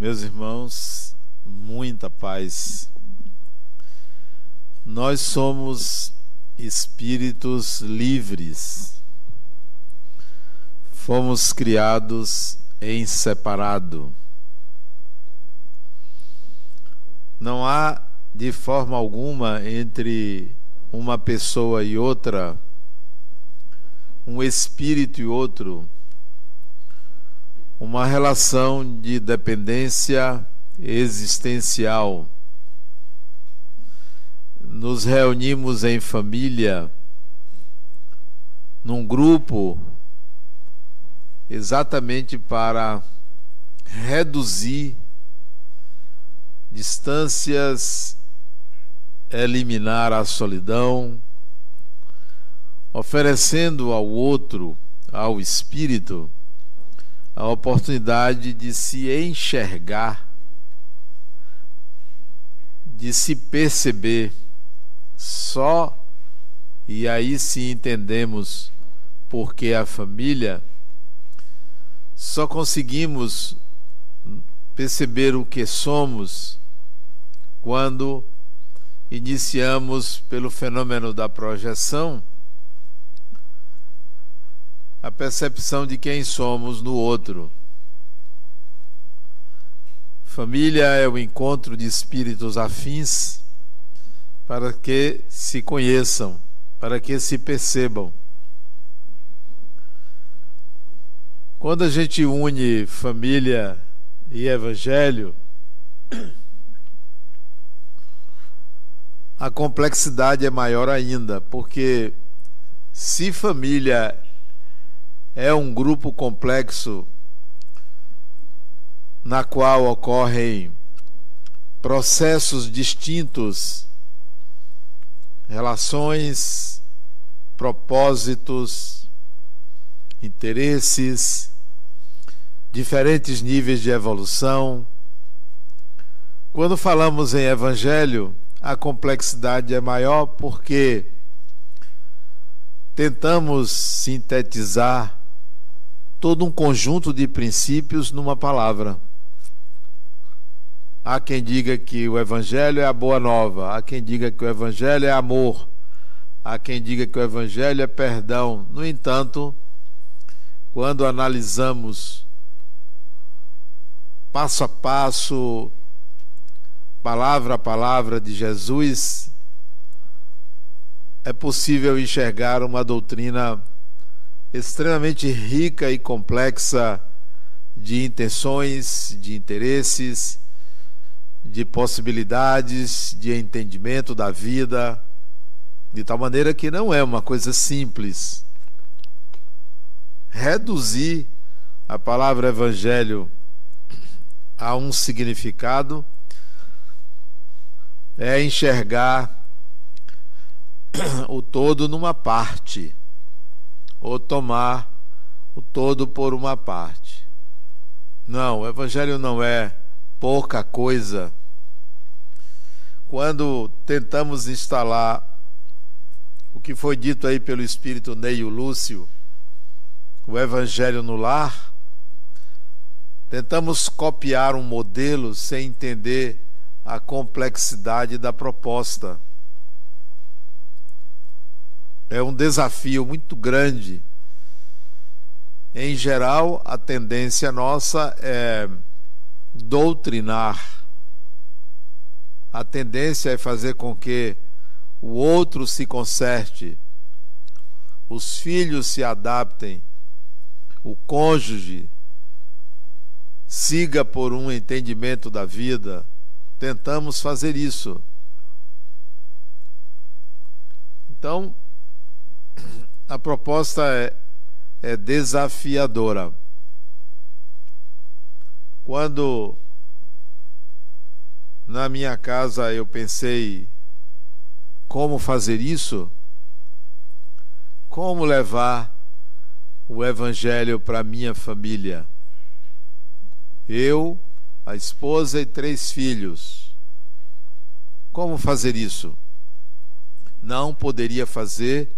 Meus irmãos, muita paz. Nós somos espíritos livres. Fomos criados em separado. Não há de forma alguma entre uma pessoa e outra, um espírito e outro, uma relação de dependência existencial. Nos reunimos em família, num grupo, exatamente para reduzir distâncias, eliminar a solidão, oferecendo ao outro, ao espírito, a oportunidade de se enxergar, de se perceber só, e aí sim entendemos porque a família só conseguimos perceber o que somos quando iniciamos pelo fenômeno da projeção a percepção de quem somos no outro. Família é o encontro de espíritos afins para que se conheçam, para que se percebam. Quando a gente une família e evangelho, a complexidade é maior ainda, porque se família é um grupo complexo na qual ocorrem processos distintos, relações, propósitos, interesses, diferentes níveis de evolução. Quando falamos em evangelho, a complexidade é maior porque tentamos sintetizar todo um conjunto de princípios numa palavra. Há quem diga que o Evangelho é a boa nova, há quem diga que o Evangelho é amor, há quem diga que o Evangelho é perdão. No entanto, quando analisamos passo a passo, palavra a palavra de Jesus, é possível enxergar uma doutrina extremamente rica e complexa de intenções, de interesses, de possibilidades, de entendimento da vida, de tal maneira que não é uma coisa simples. Reduzir a palavra evangelho a um significado é enxergar o todo numa parte ou tomar o todo por uma parte. Não, o Evangelho não é pouca coisa. Quando tentamos instalar o que foi dito aí pelo Espírito Neio Lúcio, o Evangelho no lar, tentamos copiar um modelo sem entender a complexidade da proposta é um desafio muito grande. Em geral, a tendência nossa é doutrinar. A tendência é fazer com que o outro se conserte, os filhos se adaptem, o cônjuge siga por um entendimento da vida. Tentamos fazer isso. Então, a proposta é, é desafiadora. Quando na minha casa eu pensei como fazer isso, como levar o evangelho para minha família. Eu, a esposa e três filhos. Como fazer isso? Não poderia fazer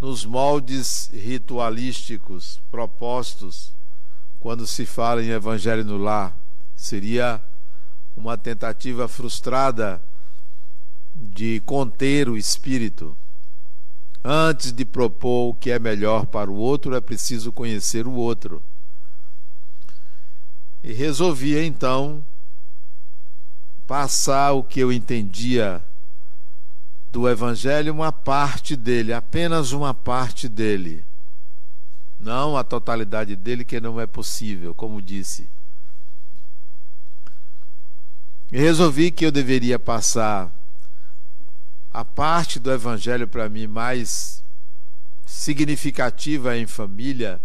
nos moldes ritualísticos propostos quando se fala em evangelho no lar. Seria uma tentativa frustrada de conter o espírito. Antes de propor o que é melhor para o outro, é preciso conhecer o outro. E resolvi então passar o que eu entendia do Evangelho, uma parte dele, apenas uma parte dele. Não a totalidade dele, que não é possível, como disse. E resolvi que eu deveria passar a parte do Evangelho para mim mais significativa em família,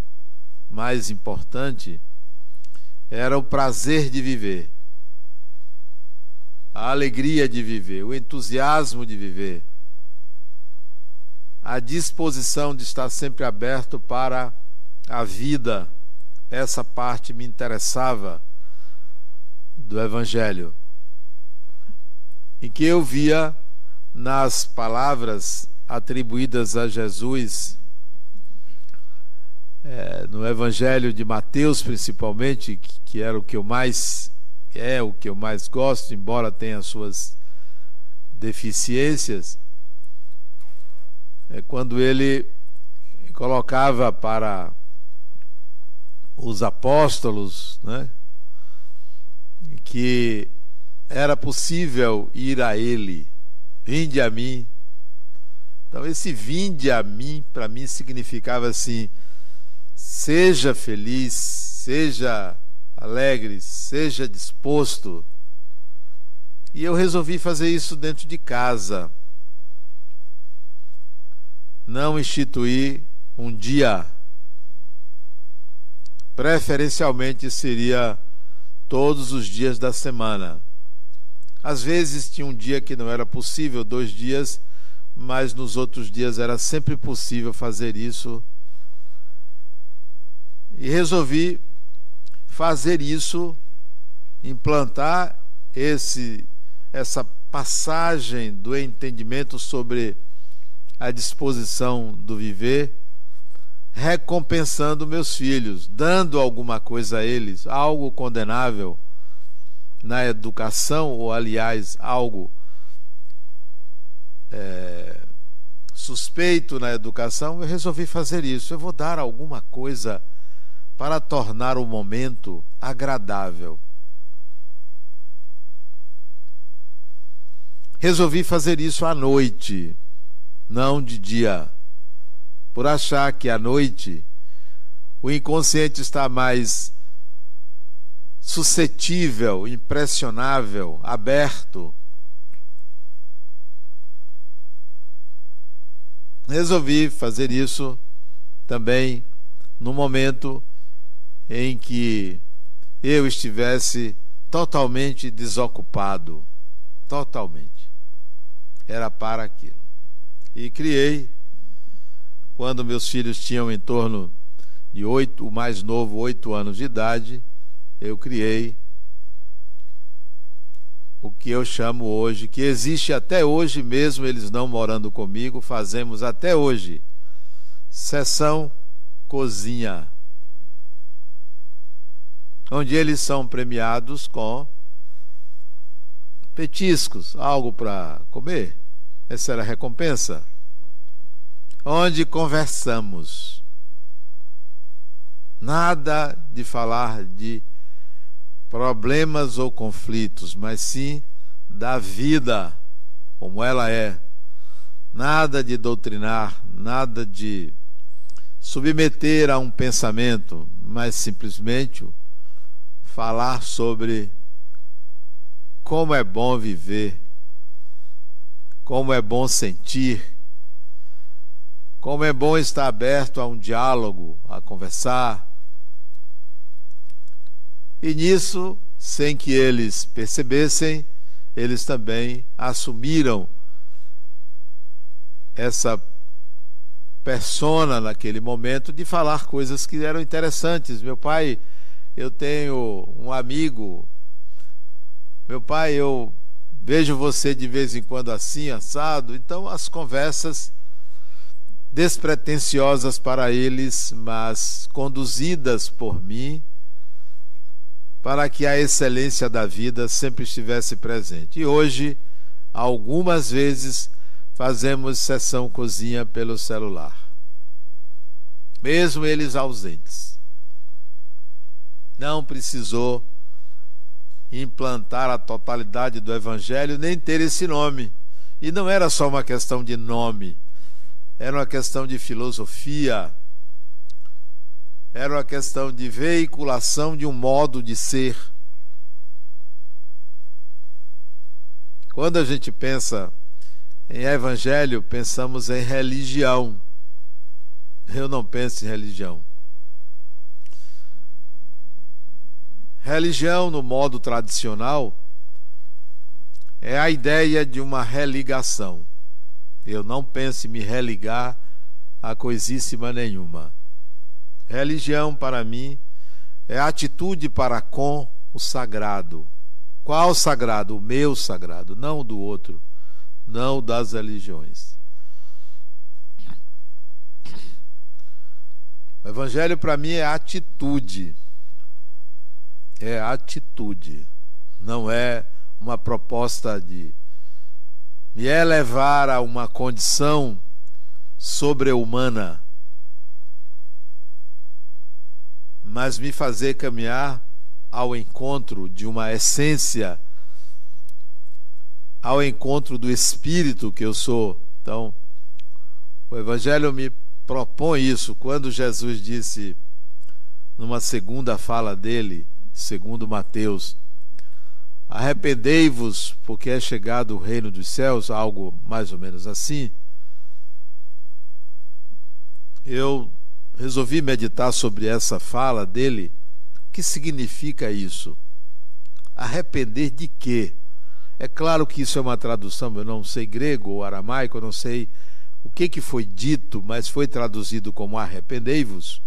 mais importante, era o prazer de viver, a alegria de viver, o entusiasmo de viver, a disposição de estar sempre aberto para a vida. Essa parte me interessava do Evangelho, em que eu via nas palavras atribuídas a Jesus, é, no Evangelho de Mateus, principalmente, que, que era o que eu mais é o que eu mais gosto, embora tenha suas deficiências, é quando ele colocava para os apóstolos, né, que era possível ir a ele Vinde a mim. Então, esse vinde a mim, para mim, significava assim: seja feliz, seja alegre, seja disposto. E eu resolvi fazer isso dentro de casa. Não instituir um dia. Preferencialmente seria todos os dias da semana. Às vezes tinha um dia que não era possível, dois dias, mas nos outros dias era sempre possível fazer isso. E resolvi fazer isso, implantar esse essa passagem do entendimento sobre a disposição do viver, recompensando meus filhos, dando alguma coisa a eles, algo condenável na educação, ou aliás, algo é, suspeito na educação, eu resolvi fazer isso. Eu vou dar alguma coisa para tornar o momento agradável. Resolvi fazer isso à noite, não de dia, por achar que à noite o inconsciente está mais suscetível, impressionável, aberto. Resolvi fazer isso também no momento em que eu estivesse totalmente desocupado. Totalmente. Era para aquilo. E criei, quando meus filhos tinham em torno de oito, o mais novo, oito anos de idade, eu criei o que eu chamo hoje, que existe até hoje, mesmo eles não morando comigo, fazemos até hoje. Sessão cozinha. Onde eles são premiados com petiscos, algo para comer. Essa era a recompensa. Onde conversamos. Nada de falar de problemas ou conflitos, mas sim da vida como ela é. Nada de doutrinar, nada de submeter a um pensamento, mas simplesmente falar sobre como é bom viver, como é bom sentir, como é bom estar aberto a um diálogo, a conversar, e nisso, sem que eles percebessem, eles também assumiram essa persona naquele momento de falar coisas que eram interessantes. Meu pai, eu tenho um amigo. Meu pai, eu vejo você de vez em quando assim, assado. Então, as conversas despretensiosas para eles, mas conduzidas por mim, para que a excelência da vida sempre estivesse presente. E hoje, algumas vezes, fazemos sessão cozinha pelo celular, mesmo eles ausentes. Não precisou implantar a totalidade do Evangelho, nem ter esse nome. E não era só uma questão de nome, era uma questão de filosofia, era uma questão de veiculação de um modo de ser. Quando a gente pensa em Evangelho, pensamos em religião. Eu não penso em religião. Religião, no modo tradicional, é a ideia de uma religação. Eu não penso em me religar a coisíssima nenhuma. Religião, para mim, é atitude para com o sagrado. Qual sagrado? O meu sagrado, não o do outro, não das religiões. O Evangelho, para mim, é atitude é atitude, não é uma proposta de me elevar a uma condição sobre-humana, mas me fazer caminhar ao encontro de uma essência, ao encontro do espírito que eu sou. Então, o Evangelho me propõe isso. Quando Jesus disse, numa segunda fala dele, segundo Mateus. Arrependei-vos, porque é chegado o reino dos céus, algo mais ou menos assim. Eu resolvi meditar sobre essa fala dele. O que significa isso? Arrepender de quê? É claro que isso é uma tradução, eu não sei grego ou aramaico, eu não sei o que, que foi dito, mas foi traduzido como arrependei-vos.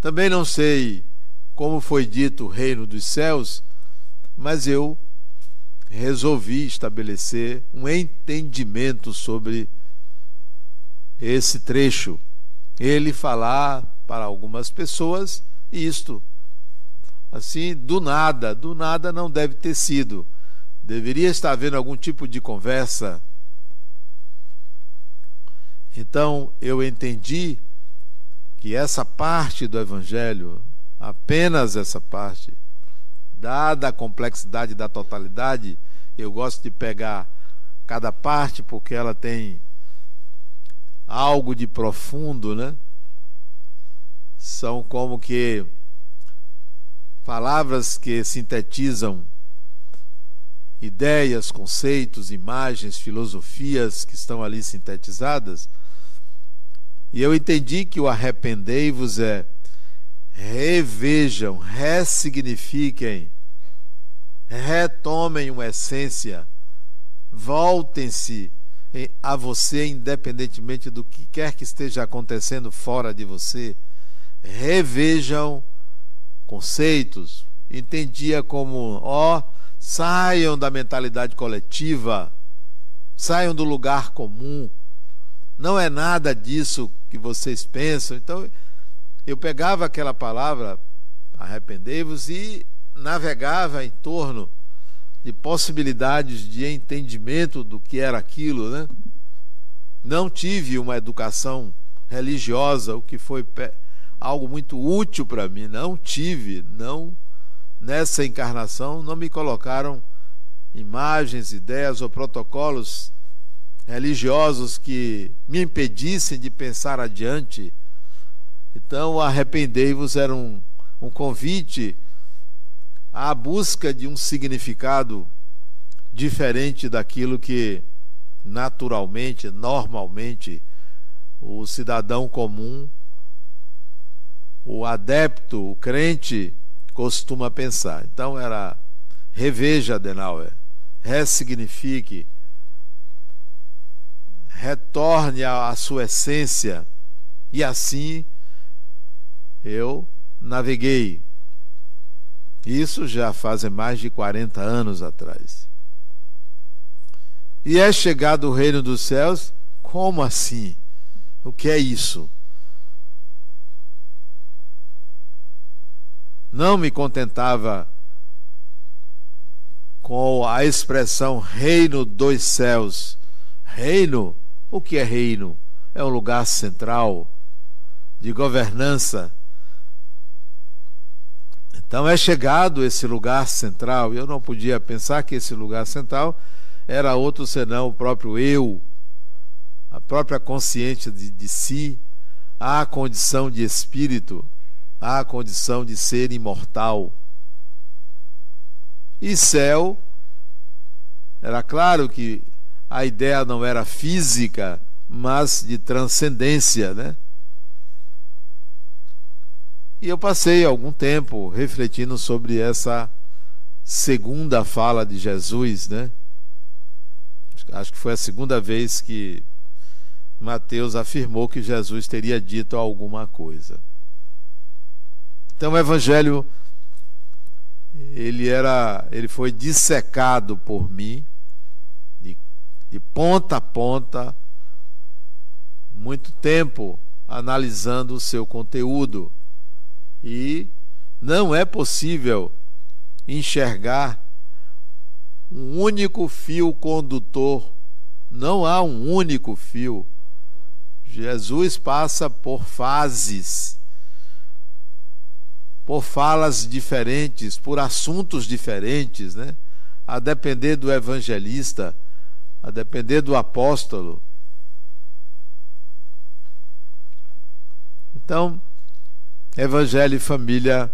Também não sei como foi dito o reino dos céus, mas eu resolvi estabelecer um entendimento sobre esse trecho. Ele falar para algumas pessoas isto. Assim, do nada, do nada não deve ter sido. Deveria estar havendo algum tipo de conversa. Então eu entendi que essa parte do Evangelho, apenas essa parte, dada a complexidade da totalidade, eu gosto de pegar cada parte porque ela tem algo de profundo, né? São como que palavras que sintetizam ideias, conceitos, imagens, filosofias que estão ali sintetizadas e eu entendi que o arrependei-vos é revejam, ressignifiquem, retomem uma essência, voltem-se a você, independentemente do que quer que esteja acontecendo fora de você, revejam conceitos, entendia como, ó, saiam da mentalidade coletiva, saiam do lugar comum, não é nada disso que vocês pensam. Então, eu pegava aquela palavra, arrependei-vos, e navegava em torno de possibilidades de entendimento do que era aquilo, né? Não tive uma educação religiosa, o que foi algo muito útil para mim. Não tive, não nessa encarnação, não me colocaram imagens, ideias ou protocolos religiosos que me impedissem de pensar adiante. Então, arrependei-vos era um, um convite à busca de um significado diferente daquilo que naturalmente, normalmente, o cidadão comum, o adepto, o crente, costuma pensar. Então era reveja Adenauer, ressignifique, retorne à sua essência. E assim eu naveguei. Isso já fazem mais de 40 anos atrás. E é chegado o reino dos céus? Como assim? O que é isso? não me contentava com a expressão reino dos céus. Reino? O que é reino? É um lugar central de governança. Então é chegado esse lugar central, eu não podia pensar que esse lugar central era outro senão o próprio eu, a própria consciência de, de si, a condição de espírito, a condição de ser imortal. E céu, era claro que a ideia não era física, mas de transcendência, né? E eu passei algum tempo refletindo sobre essa segunda fala de Jesus, né? Acho que foi a segunda vez que Mateus afirmou que Jesus teria dito alguma coisa. Então o evangelho ele era, ele foi dissecado por mim de ponta a ponta, muito tempo analisando o seu conteúdo e não é possível enxergar um único fio condutor. Não há um único fio. Jesus passa por fases, por falas diferentes, por assuntos diferentes, né? A depender do evangelista, a depender do apóstolo. Então, Evangelho e família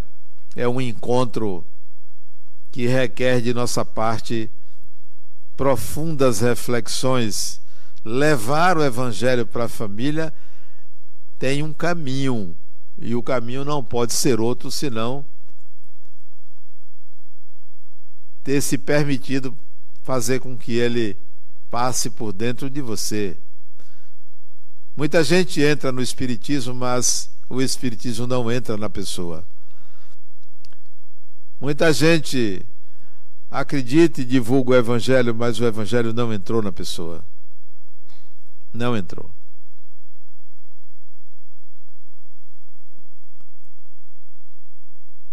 é um encontro que requer de nossa parte profundas reflexões. Levar o Evangelho para a família tem um caminho, e o caminho não pode ser outro senão ter se permitido fazer com que ele passe por dentro de você. Muita gente entra no Espiritismo, mas o Espiritismo não entra na pessoa. Muita gente acredita e divulga o Evangelho, mas o Evangelho não entrou na pessoa. Não entrou.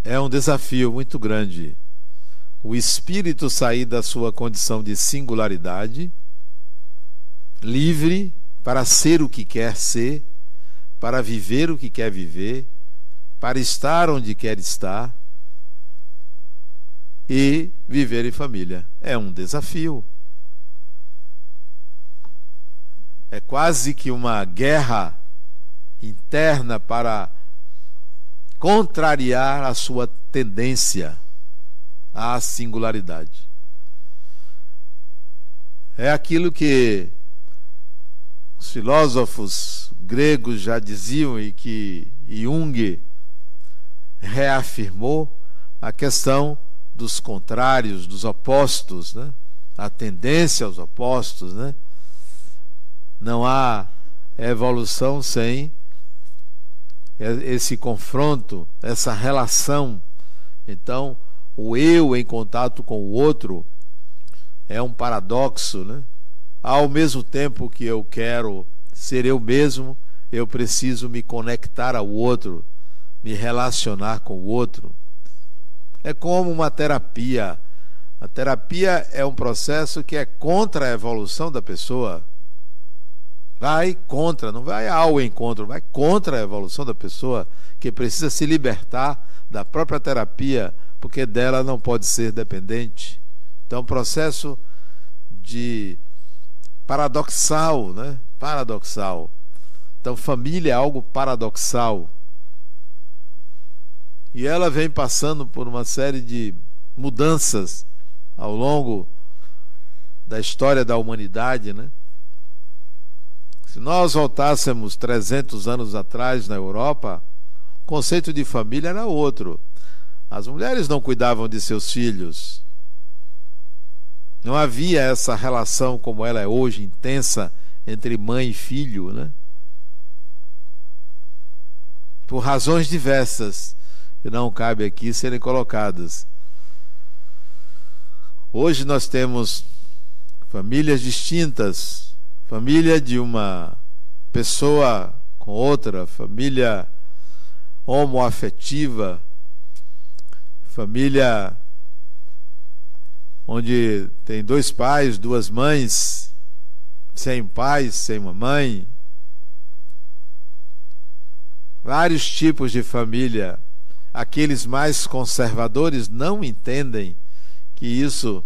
É um desafio muito grande o espírito sair da sua condição de singularidade, livre para ser o que quer ser para viver o que quer viver, para estar onde quer estar e viver em família. É um desafio. É quase que uma guerra interna para contrariar a sua tendência à singularidade. É aquilo que os filósofos gregos já diziam e que Jung reafirmou a questão dos contrários, dos opostos, né? a tendência aos opostos. Né? Não há evolução sem esse confronto, essa relação. Então, o eu em contato com o outro é um paradoxo, né? Ao mesmo tempo que eu quero ser eu mesmo, eu preciso me conectar ao outro, me relacionar com o outro. É como uma terapia. A terapia é um processo que é contra a evolução da pessoa. Vai contra, não vai ao encontro, vai contra a evolução da pessoa que precisa se libertar da própria terapia, porque dela não pode ser dependente. Então, um processo de paradoxal, né? paradoxal. Então, família é algo paradoxal. E ela vem passando por uma série de mudanças ao longo da história da humanidade, né? Se nós voltássemos 300 anos atrás na Europa, o conceito de família era outro. As mulheres não cuidavam de seus filhos. Não havia essa relação como ela é hoje, intensa entre mãe e filho, né? Por razões diversas que não cabe aqui serem colocadas. Hoje nós temos famílias distintas, família de uma pessoa com outra, família homoafetiva, família onde tem dois pais, duas mães, sem pai, sem mamãe. Vários tipos de família. Aqueles mais conservadores não entendem que isso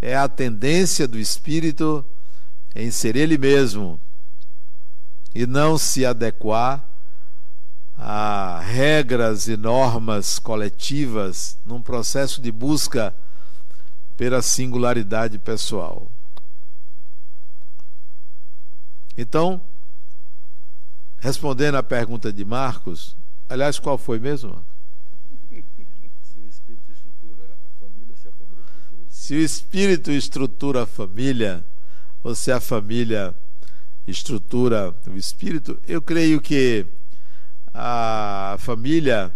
é a tendência do espírito em ser ele mesmo e não se adequar a regras e normas coletivas num processo de busca pela singularidade pessoal. Então, respondendo à pergunta de Marcos, aliás, qual foi mesmo? Se o espírito estrutura a família, ou se a família estrutura o espírito, eu creio que a família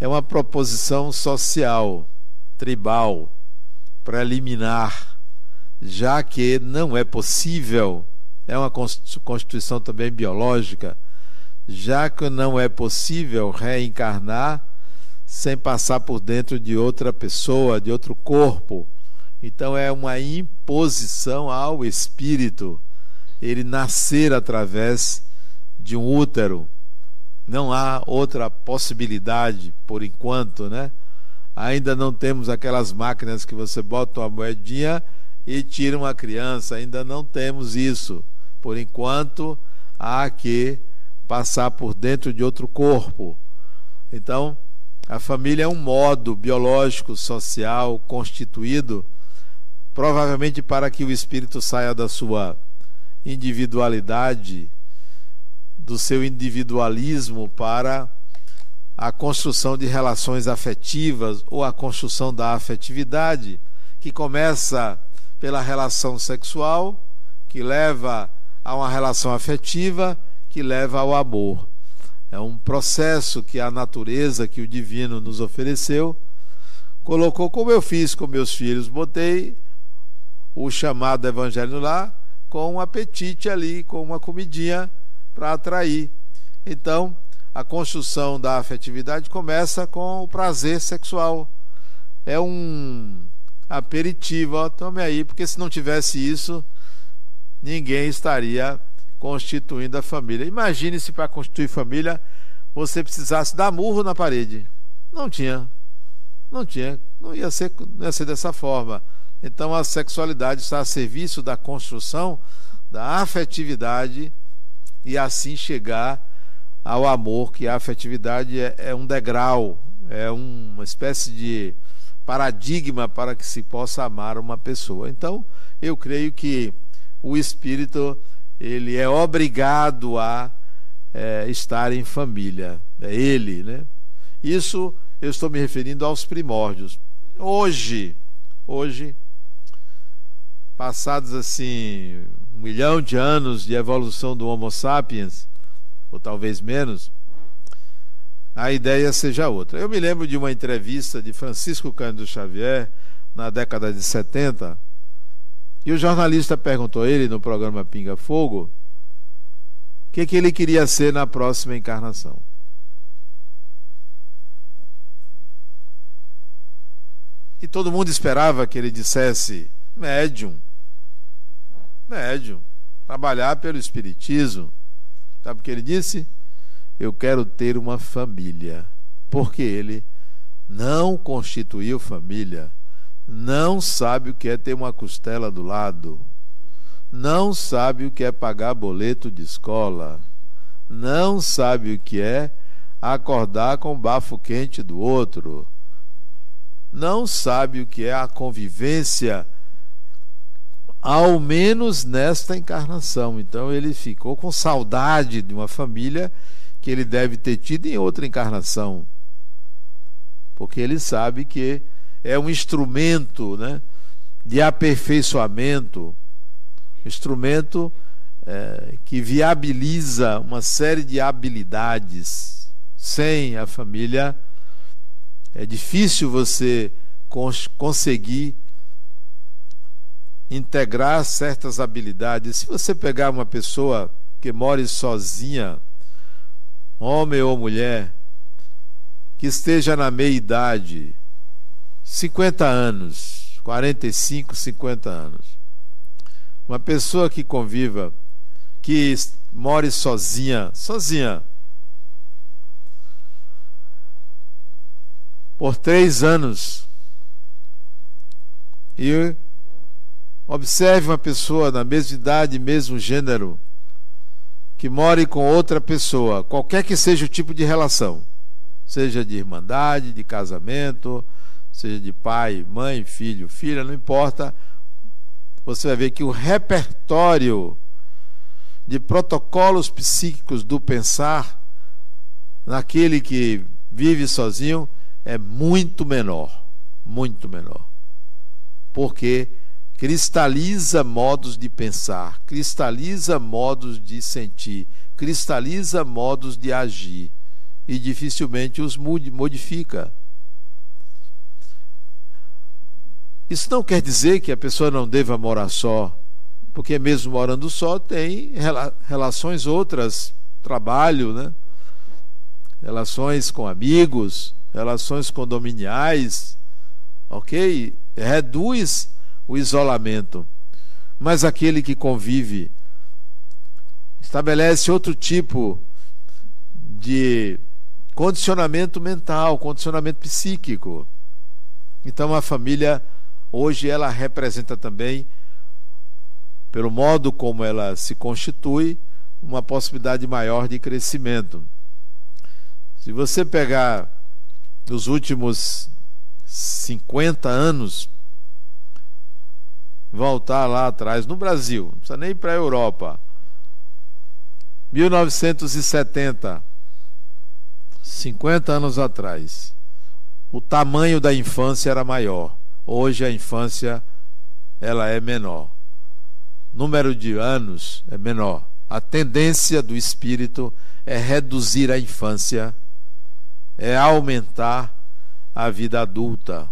é uma proposição social, tribal, preliminar, já que não é possível, é uma constituição também biológica, já que não é possível reencarnar sem passar por dentro de outra pessoa, de outro corpo. Então é uma imposição ao espírito ele nascer através de um útero não há outra possibilidade por enquanto, né? Ainda não temos aquelas máquinas que você bota uma moedinha e tira uma criança, ainda não temos isso. Por enquanto, há que passar por dentro de outro corpo. Então, a família é um modo biológico, social, constituído, provavelmente para que o espírito saia da sua individualidade do seu individualismo para a construção de relações afetivas ou a construção da afetividade, que começa pela relação sexual, que leva a uma relação afetiva, que leva ao amor. É um processo que a natureza, que o divino nos ofereceu, colocou como eu fiz com meus filhos, botei o chamado evangelho lá com um apetite ali, com uma comidinha para atrair. Então, a construção da afetividade começa com o prazer sexual. É um aperitivo, ó, tome aí, porque se não tivesse isso, ninguém estaria constituindo a família. Imagine se para constituir família você precisasse dar murro na parede. Não tinha. Não tinha. Não ia ser, não ia ser dessa forma. Então a sexualidade está a serviço da construção da afetividade e assim chegar ao amor, que a afetividade é, é um degrau, é uma espécie de paradigma para que se possa amar uma pessoa. Então, eu creio que o espírito ele é obrigado a é, estar em família, é ele, né? Isso eu estou me referindo aos primórdios. Hoje, hoje, passados assim um milhão de anos de evolução do Homo sapiens, ou talvez menos, a ideia seja outra. Eu me lembro de uma entrevista de Francisco Cândido Xavier na década de 70, e o jornalista perguntou a ele no programa Pinga Fogo o que, que ele queria ser na próxima encarnação. E todo mundo esperava que ele dissesse médium médium, trabalhar pelo Espiritismo. Sabe o que ele disse? Eu quero ter uma família. Porque ele não constituiu família, não sabe o que é ter uma costela do lado, não sabe o que é pagar boleto de escola, não sabe o que é acordar com o bafo quente do outro, não sabe o que é a convivência ao menos nesta encarnação. Então ele ficou com saudade de uma família que ele deve ter tido em outra encarnação. Porque ele sabe que é um instrumento né, de aperfeiçoamento, instrumento é, que viabiliza uma série de habilidades. Sem a família é difícil você cons conseguir integrar certas habilidades. Se você pegar uma pessoa que more sozinha, homem ou mulher, que esteja na meia idade, 50 anos, 45, 50 anos. Uma pessoa que conviva, que more sozinha, sozinha, por três anos. E observe uma pessoa na mesma idade, mesmo gênero, que more com outra pessoa, qualquer que seja o tipo de relação, seja de irmandade, de casamento, seja de pai, mãe, filho, filha, não importa, você vai ver que o repertório de protocolos psíquicos do pensar naquele que vive sozinho é muito menor, muito menor. Porque cristaliza modos de pensar, cristaliza modos de sentir, cristaliza modos de agir e dificilmente os modifica. Isso não quer dizer que a pessoa não deva morar só, porque mesmo morando só tem relações outras, trabalho, né? relações com amigos, relações condominiais, ok? Reduz o isolamento. Mas aquele que convive estabelece outro tipo de condicionamento mental, condicionamento psíquico. Então a família hoje ela representa também pelo modo como ela se constitui uma possibilidade maior de crescimento. Se você pegar nos últimos 50 anos, voltar lá atrás, no Brasil, não precisa nem ir para a Europa. 1970, 50 anos atrás, o tamanho da infância era maior. Hoje a infância ela é menor. Número de anos é menor. A tendência do espírito é reduzir a infância é aumentar a vida adulta.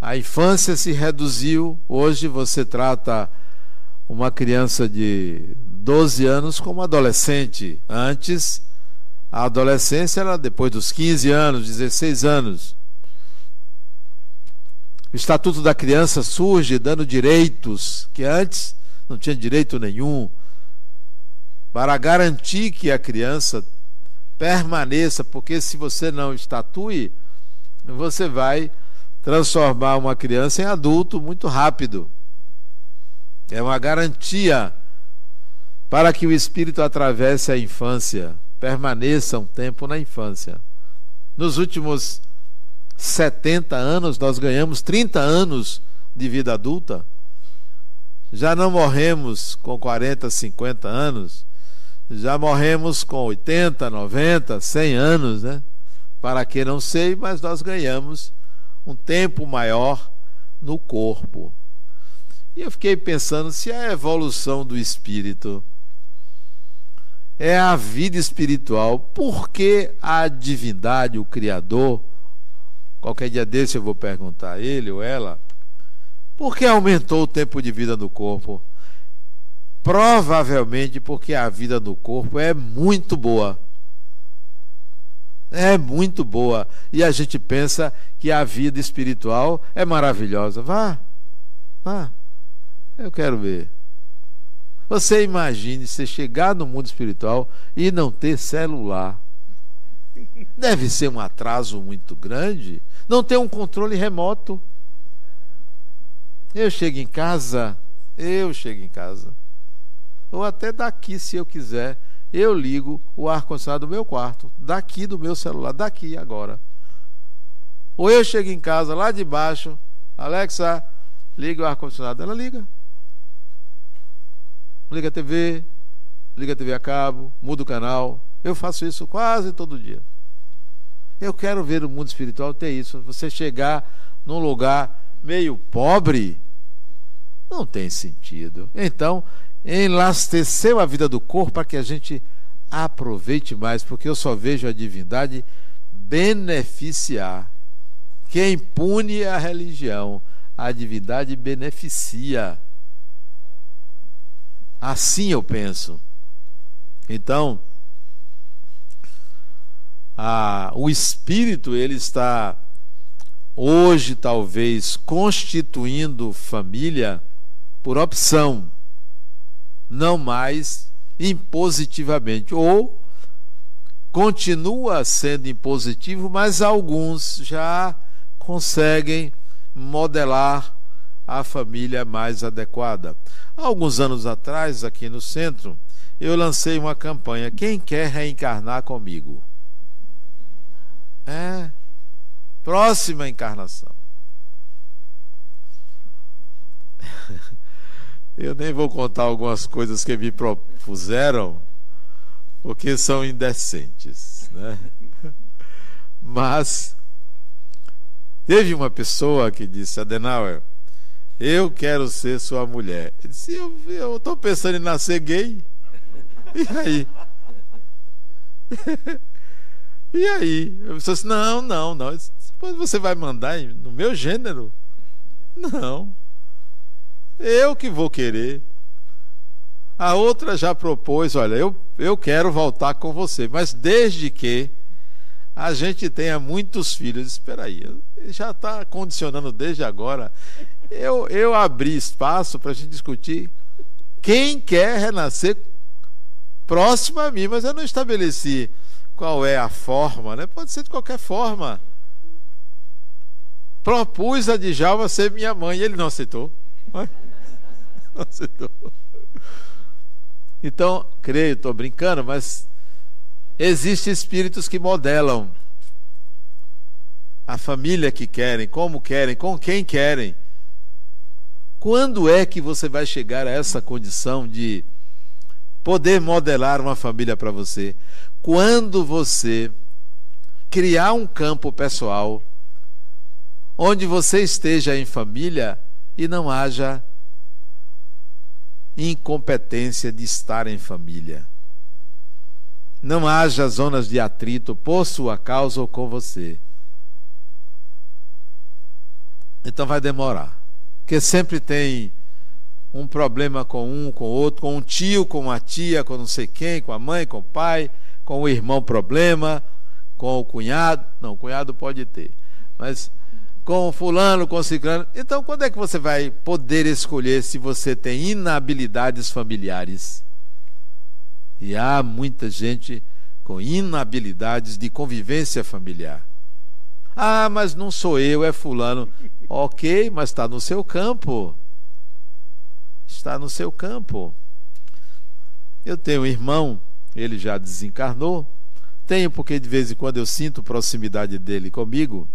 A infância se reduziu, hoje você trata uma criança de 12 anos como adolescente. Antes, a adolescência era depois dos 15 anos, 16 anos. O Estatuto da Criança surge dando direitos que antes não tinha direito nenhum, para garantir que a criança permaneça, porque se você não estatue, você vai transformar uma criança em adulto muito rápido. É uma garantia para que o espírito atravesse a infância, permaneça um tempo na infância. Nos últimos 70 anos, nós ganhamos 30 anos de vida adulta. Já não morremos com 40, 50 anos já morremos com 80, 90, 100 anos, né? Para que não sei, mas nós ganhamos um tempo maior no corpo. E eu fiquei pensando se a evolução do espírito é a vida espiritual, por que a divindade, o Criador, qualquer dia desse eu vou perguntar a ele ou ela, por que aumentou o tempo de vida no corpo? Provavelmente porque a vida do corpo é muito boa. É muito boa. E a gente pensa que a vida espiritual é maravilhosa. Vá, vá. Eu quero ver. Você imagine você chegar no mundo espiritual e não ter celular. Deve ser um atraso muito grande. Não ter um controle remoto. Eu chego em casa, eu chego em casa ou até daqui, se eu quiser, eu ligo o ar-condicionado do meu quarto, daqui do meu celular, daqui agora. Ou eu chego em casa lá de baixo, Alexa, liga o ar-condicionado. Ela liga. Liga a TV, liga a TV a cabo, muda o canal. Eu faço isso quase todo dia. Eu quero ver o mundo espiritual ter isso. Você chegar num lugar meio pobre, não tem sentido. Então, enlasteceu a vida do corpo para que a gente aproveite mais, porque eu só vejo a divindade beneficiar. Quem pune a religião, a divindade beneficia. Assim eu penso. Então, a, o espírito ele está hoje talvez constituindo família por opção, não mais impositivamente, ou continua sendo impositivo, mas alguns já conseguem modelar a família mais adequada. Há alguns anos atrás, aqui no centro, eu lancei uma campanha: Quem quer reencarnar comigo? É. Próxima encarnação. Eu nem vou contar algumas coisas que me propuseram, porque são indecentes, né? Mas teve uma pessoa que disse, Adenauer, eu quero ser sua mulher. Eu disse, eu estou pensando em nascer gay. E aí? e aí? Eu disse não, não, não. Depois você vai mandar no meu gênero? Não. Eu que vou querer. A outra já propôs, olha, eu, eu quero voltar com você, mas desde que a gente tenha muitos filhos. Espera aí, já está condicionando desde agora. Eu, eu abri espaço para a gente discutir quem quer renascer próximo a mim, mas eu não estabeleci qual é a forma, né? Pode ser de qualquer forma. Propus a Djalma ser minha mãe e ele não aceitou. Não aceitou. Então, creio, estou brincando, mas existem espíritos que modelam a família que querem, como querem, com quem querem. Quando é que você vai chegar a essa condição de poder modelar uma família para você? Quando você criar um campo pessoal onde você esteja em família e não haja incompetência de estar em família. Não haja zonas de atrito por sua causa ou com você. Então vai demorar. Porque sempre tem um problema com um, com outro, com um tio, com uma tia, com não sei quem, com a mãe, com o pai, com o irmão problema, com o cunhado. Não, o cunhado pode ter. Mas com fulano, com ciclano. Então, quando é que você vai poder escolher se você tem inabilidades familiares? E há muita gente com inabilidades de convivência familiar. Ah, mas não sou eu, é fulano. Ok, mas está no seu campo. Está no seu campo. Eu tenho um irmão, ele já desencarnou. Tenho porque de vez em quando eu sinto proximidade dele comigo.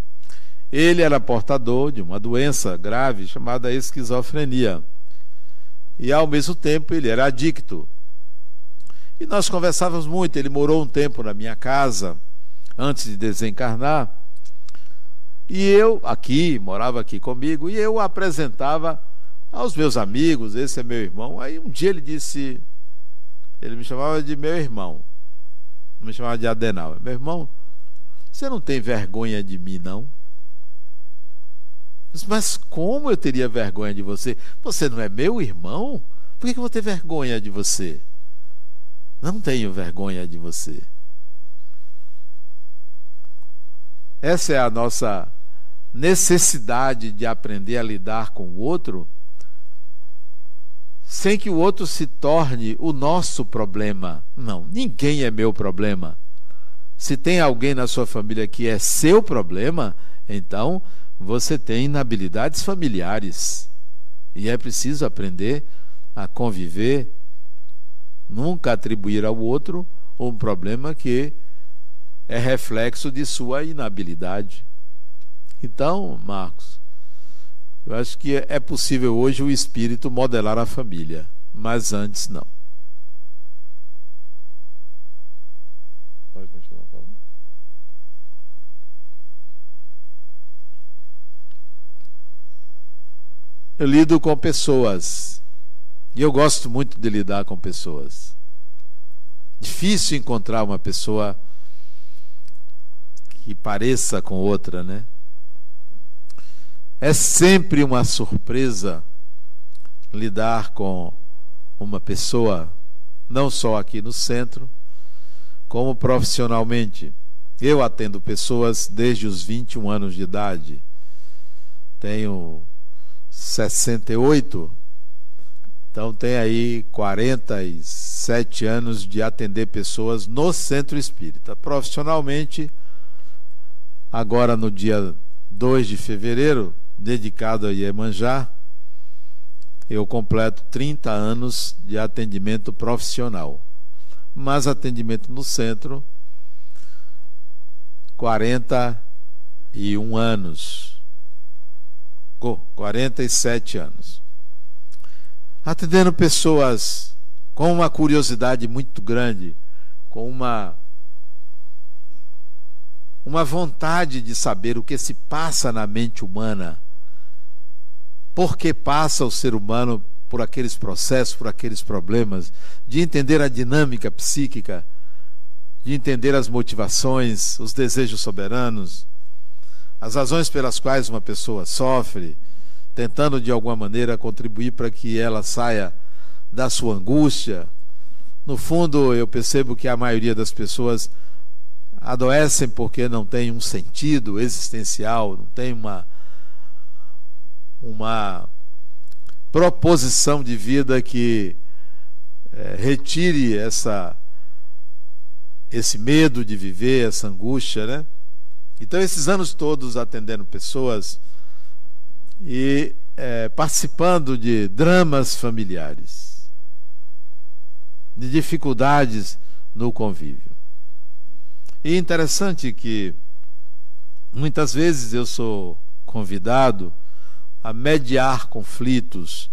Ele era portador de uma doença grave chamada esquizofrenia. E ao mesmo tempo ele era adicto. E nós conversávamos muito. Ele morou um tempo na minha casa antes de desencarnar. E eu aqui, morava aqui comigo, e eu apresentava aos meus amigos, esse é meu irmão. Aí um dia ele disse, ele me chamava de meu irmão, me chamava de Adenal. Meu irmão, você não tem vergonha de mim, não? Mas como eu teria vergonha de você? Você não é meu irmão? Por que eu vou ter vergonha de você? Não tenho vergonha de você. Essa é a nossa necessidade de aprender a lidar com o outro, sem que o outro se torne o nosso problema. Não, ninguém é meu problema. Se tem alguém na sua família que é seu problema, então você tem inabilidades familiares e é preciso aprender a conviver, nunca atribuir ao outro um problema que é reflexo de sua inabilidade. Então, Marcos, eu acho que é possível hoje o espírito modelar a família, mas antes não. Pode continuar falando. Eu lido com pessoas. E eu gosto muito de lidar com pessoas. Difícil encontrar uma pessoa que pareça com outra, né? É sempre uma surpresa lidar com uma pessoa, não só aqui no centro, como profissionalmente. Eu atendo pessoas desde os 21 anos de idade tenho 68, então tem aí 47 anos de atender pessoas no centro espírita. Profissionalmente, agora no dia 2 de fevereiro, dedicado a Iemanjá, eu completo 30 anos de atendimento profissional. Mas atendimento no centro, 41 anos. 47 anos. Atendendo pessoas com uma curiosidade muito grande, com uma uma vontade de saber o que se passa na mente humana por que passa o ser humano por aqueles processos, por aqueles problemas, de entender a dinâmica psíquica, de entender as motivações, os desejos soberanos, as razões pelas quais uma pessoa sofre, tentando de alguma maneira contribuir para que ela saia da sua angústia. No fundo, eu percebo que a maioria das pessoas adoecem porque não tem um sentido existencial, não tem uma uma proposição de vida que é, retire essa esse medo de viver, essa angústia, né? Então esses anos todos atendendo pessoas e é, participando de dramas familiares, de dificuldades no convívio. E interessante que muitas vezes eu sou convidado a mediar conflitos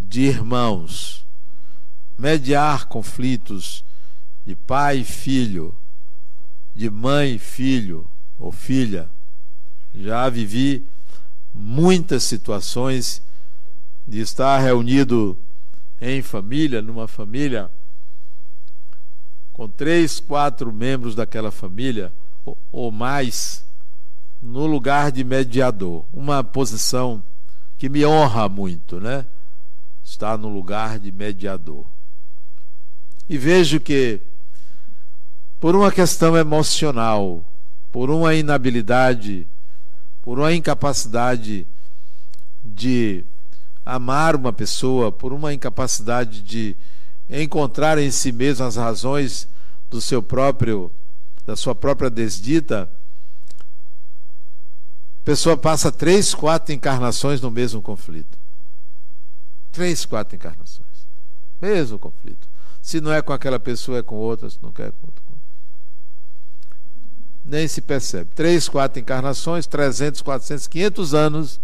de irmãos, mediar conflitos de pai e filho, de mãe e filho ou filha. Já vivi muitas situações de estar reunido em família, numa família, com três, quatro membros daquela família ou mais, no lugar de mediador, uma posição que me honra muito, né? Estar no lugar de mediador. E vejo que, por uma questão emocional, por uma inabilidade, por uma incapacidade de amar uma pessoa, por uma incapacidade de encontrar em si mesmo as razões do seu próprio da sua própria desdita, a pessoa passa três, quatro encarnações no mesmo conflito. Três, quatro encarnações. Mesmo conflito. Se não é com aquela pessoa, é com outra, se não quer, é com outra. Nem se percebe. Três, quatro encarnações, 300, 400, 500 anos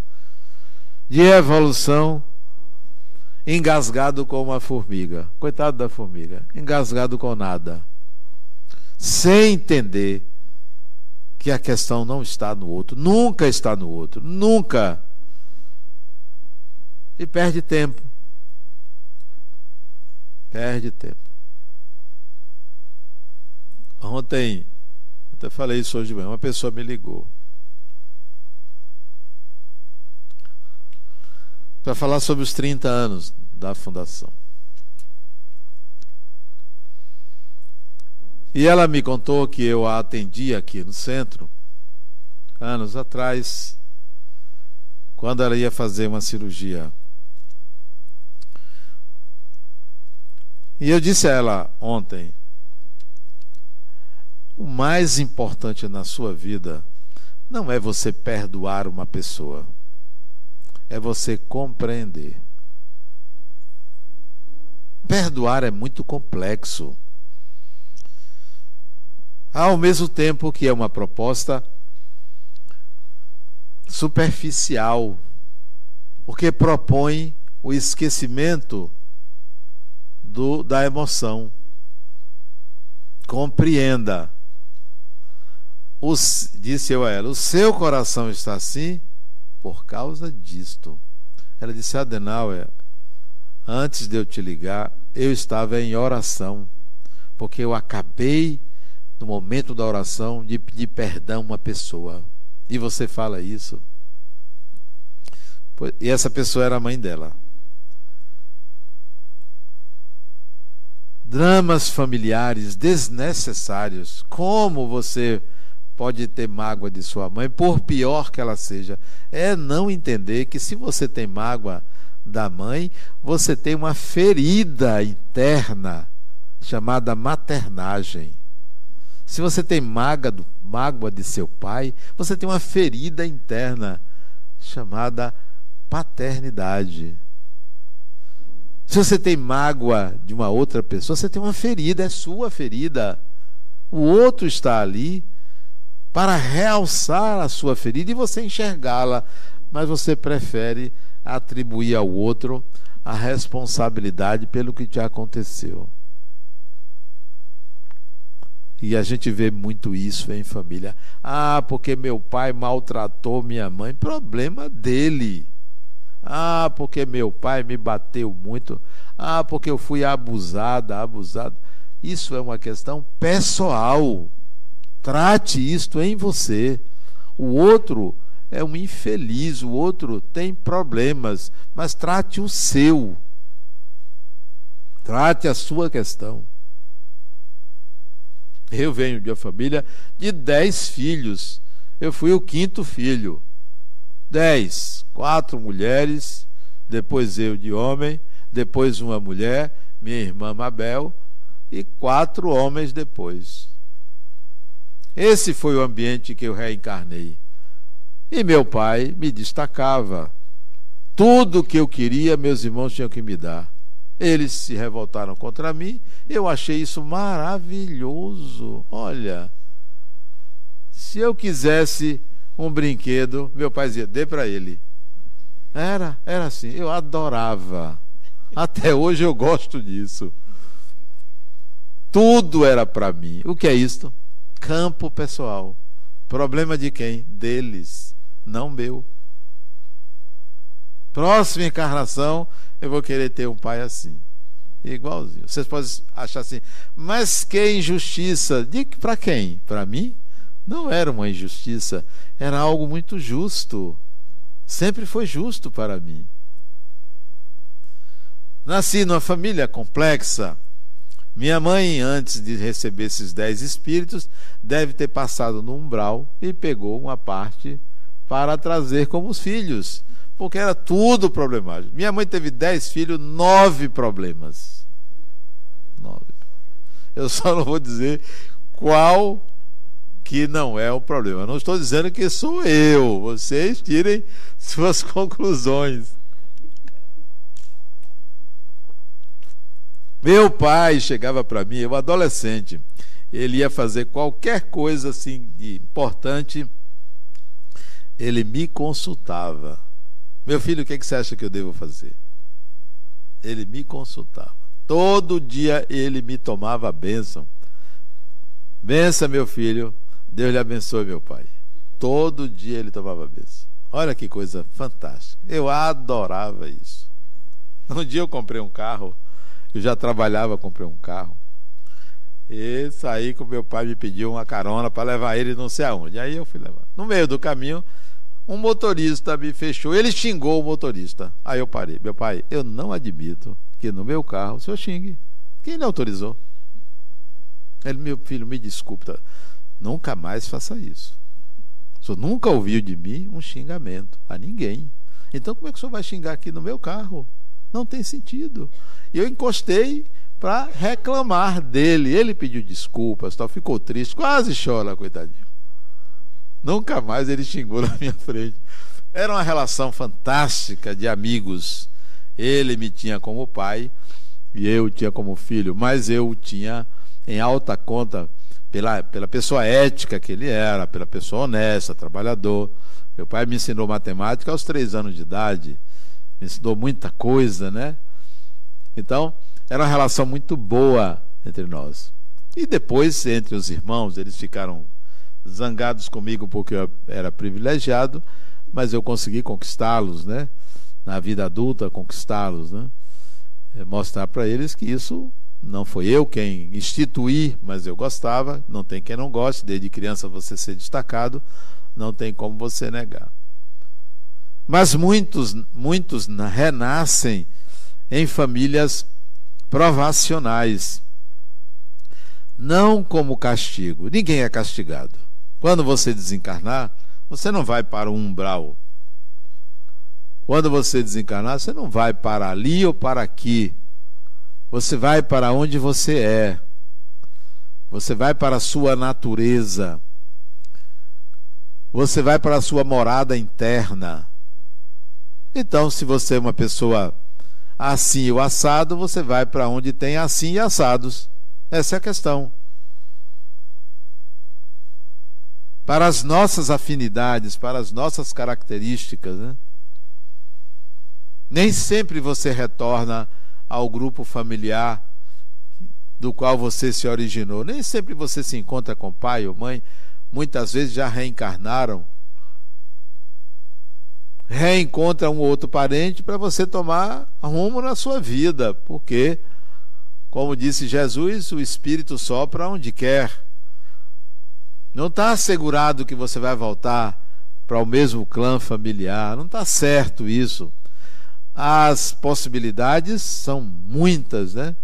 de evolução engasgado com uma formiga. Coitado da formiga. Engasgado com nada. Sem entender que a questão não está no outro, nunca está no outro, nunca. E perde tempo. Perde tempo. Ontem, até falei isso hoje de manhã, uma pessoa me ligou. Para falar sobre os 30 anos da fundação. E ela me contou que eu a atendi aqui no centro, anos atrás, quando ela ia fazer uma cirurgia. E eu disse a ela ontem: o mais importante na sua vida não é você perdoar uma pessoa, é você compreender. Perdoar é muito complexo ao mesmo tempo que é uma proposta superficial, porque propõe o esquecimento do, da emoção. Compreenda. Disse eu a ela: o seu coração está assim por causa disto. Ela disse: Adenauer, antes de eu te ligar, eu estava em oração, porque eu acabei no momento da oração, de pedir perdão a uma pessoa. E você fala isso. E essa pessoa era a mãe dela. Dramas familiares desnecessários. Como você pode ter mágoa de sua mãe, por pior que ela seja, é não entender que se você tem mágoa da mãe, você tem uma ferida interna chamada maternagem. Se você tem mágoa, mágoa de seu pai, você tem uma ferida interna chamada paternidade. Se você tem mágoa de uma outra pessoa, você tem uma ferida, é sua ferida. O outro está ali para realçar a sua ferida e você enxergá-la, mas você prefere atribuir ao outro a responsabilidade pelo que te aconteceu. E a gente vê muito isso em família. Ah, porque meu pai maltratou minha mãe. Problema dele. Ah, porque meu pai me bateu muito. Ah, porque eu fui abusada, abusado. Isso é uma questão pessoal. Trate isto em você. O outro é um infeliz, o outro tem problemas, mas trate o seu. Trate a sua questão. Eu venho de uma família de dez filhos. Eu fui o quinto filho. Dez. Quatro mulheres, depois eu de homem, depois uma mulher, minha irmã Mabel, e quatro homens depois. Esse foi o ambiente que eu reencarnei. E meu pai me destacava. Tudo que eu queria, meus irmãos tinham que me dar. Eles se revoltaram contra mim. Eu achei isso maravilhoso. Olha, se eu quisesse um brinquedo, meu pai dizia: dê para ele. Era, era assim. Eu adorava. Até hoje eu gosto disso. Tudo era para mim. O que é isto? Campo pessoal. Problema de quem? Deles, não meu. Próxima encarnação, eu vou querer ter um pai assim. Igualzinho. Vocês podem achar assim, mas que injustiça. Para quem? Para mim? Não era uma injustiça, era algo muito justo. Sempre foi justo para mim. Nasci numa família complexa. Minha mãe, antes de receber esses dez espíritos, deve ter passado no umbral e pegou uma parte para trazer como os filhos porque era tudo problemático. Minha mãe teve dez filhos, nove problemas. Nove. Eu só não vou dizer qual que não é o problema. Não estou dizendo que sou eu. Vocês tirem suas conclusões. Meu pai chegava para mim, eu adolescente, ele ia fazer qualquer coisa assim importante, ele me consultava. Meu filho, o que, é que você acha que eu devo fazer? Ele me consultava. Todo dia ele me tomava a bênção. Bença, meu filho. Deus lhe abençoe, meu pai. Todo dia ele tomava a bênção. Olha que coisa fantástica. Eu adorava isso. Um dia eu comprei um carro. Eu já trabalhava, comprei um carro. E saí com meu pai, me pediu uma carona para levar ele não sei aonde. Aí eu fui levar. No meio do caminho, um motorista me fechou, ele xingou o motorista. Aí eu parei. Meu pai, eu não admito que no meu carro o senhor xingue. Quem lhe autorizou? Ele, meu filho, me desculpa. Nunca mais faça isso. O senhor nunca ouviu de mim um xingamento a ninguém. Então como é que o senhor vai xingar aqui no meu carro? Não tem sentido. E eu encostei para reclamar dele. Ele pediu desculpas, tal, ficou triste, quase chora, coitadinho. Nunca mais ele xingou na minha frente. Era uma relação fantástica de amigos. Ele me tinha como pai e eu tinha como filho, mas eu tinha em alta conta pela, pela pessoa ética que ele era, pela pessoa honesta, trabalhador. Meu pai me ensinou matemática aos três anos de idade, me ensinou muita coisa, né? Então, era uma relação muito boa entre nós. E depois, entre os irmãos, eles ficaram zangados comigo porque eu era privilegiado, mas eu consegui conquistá-los, né? Na vida adulta, conquistá-los, né? É mostrar para eles que isso não foi eu quem instituí, mas eu gostava. Não tem quem não goste, desde criança você ser destacado, não tem como você negar. Mas muitos, muitos renascem em famílias provacionais, não como castigo. Ninguém é castigado. Quando você desencarnar, você não vai para o umbral. Quando você desencarnar, você não vai para ali ou para aqui. Você vai para onde você é. Você vai para a sua natureza. Você vai para a sua morada interna. Então, se você é uma pessoa assim ou assado, você vai para onde tem assim e assados. Essa é a questão. Para as nossas afinidades, para as nossas características, né? Nem sempre você retorna ao grupo familiar do qual você se originou. Nem sempre você se encontra com pai ou mãe. Muitas vezes já reencarnaram. Reencontra um outro parente para você tomar rumo na sua vida. Porque, como disse Jesus, o Espírito sopra onde quer. Não está assegurado que você vai voltar para o mesmo clã familiar. Não está certo isso. As possibilidades são muitas, né?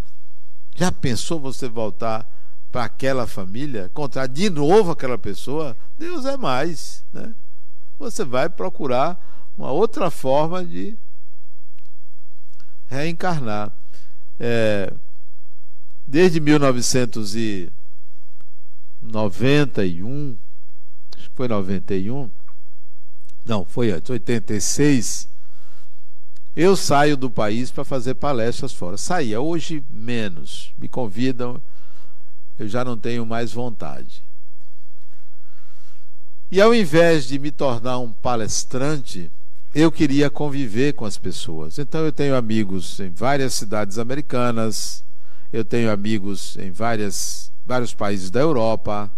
Já pensou você voltar para aquela família, encontrar de novo aquela pessoa? Deus é mais, né? Você vai procurar uma outra forma de reencarnar. É, desde 1900 e 91, acho que foi 91, não, foi antes, 86, eu saio do país para fazer palestras fora. Saía, hoje menos. Me convidam, eu já não tenho mais vontade. E ao invés de me tornar um palestrante, eu queria conviver com as pessoas. Então eu tenho amigos em várias cidades americanas, eu tenho amigos em várias vários países da Europa,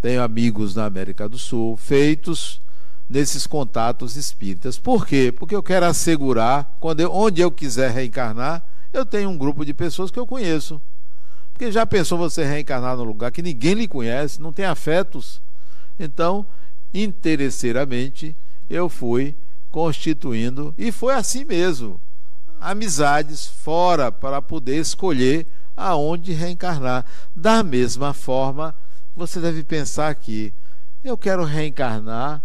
tenho amigos na América do Sul, feitos nesses contatos espíritas. Por quê? Porque eu quero assegurar, quando eu, onde eu quiser reencarnar, eu tenho um grupo de pessoas que eu conheço. Porque já pensou você reencarnar num lugar que ninguém lhe conhece, não tem afetos? Então, interesseiramente, eu fui constituindo, e foi assim mesmo, amizades fora para poder escolher aonde reencarnar. Da mesma forma, você deve pensar que eu quero reencarnar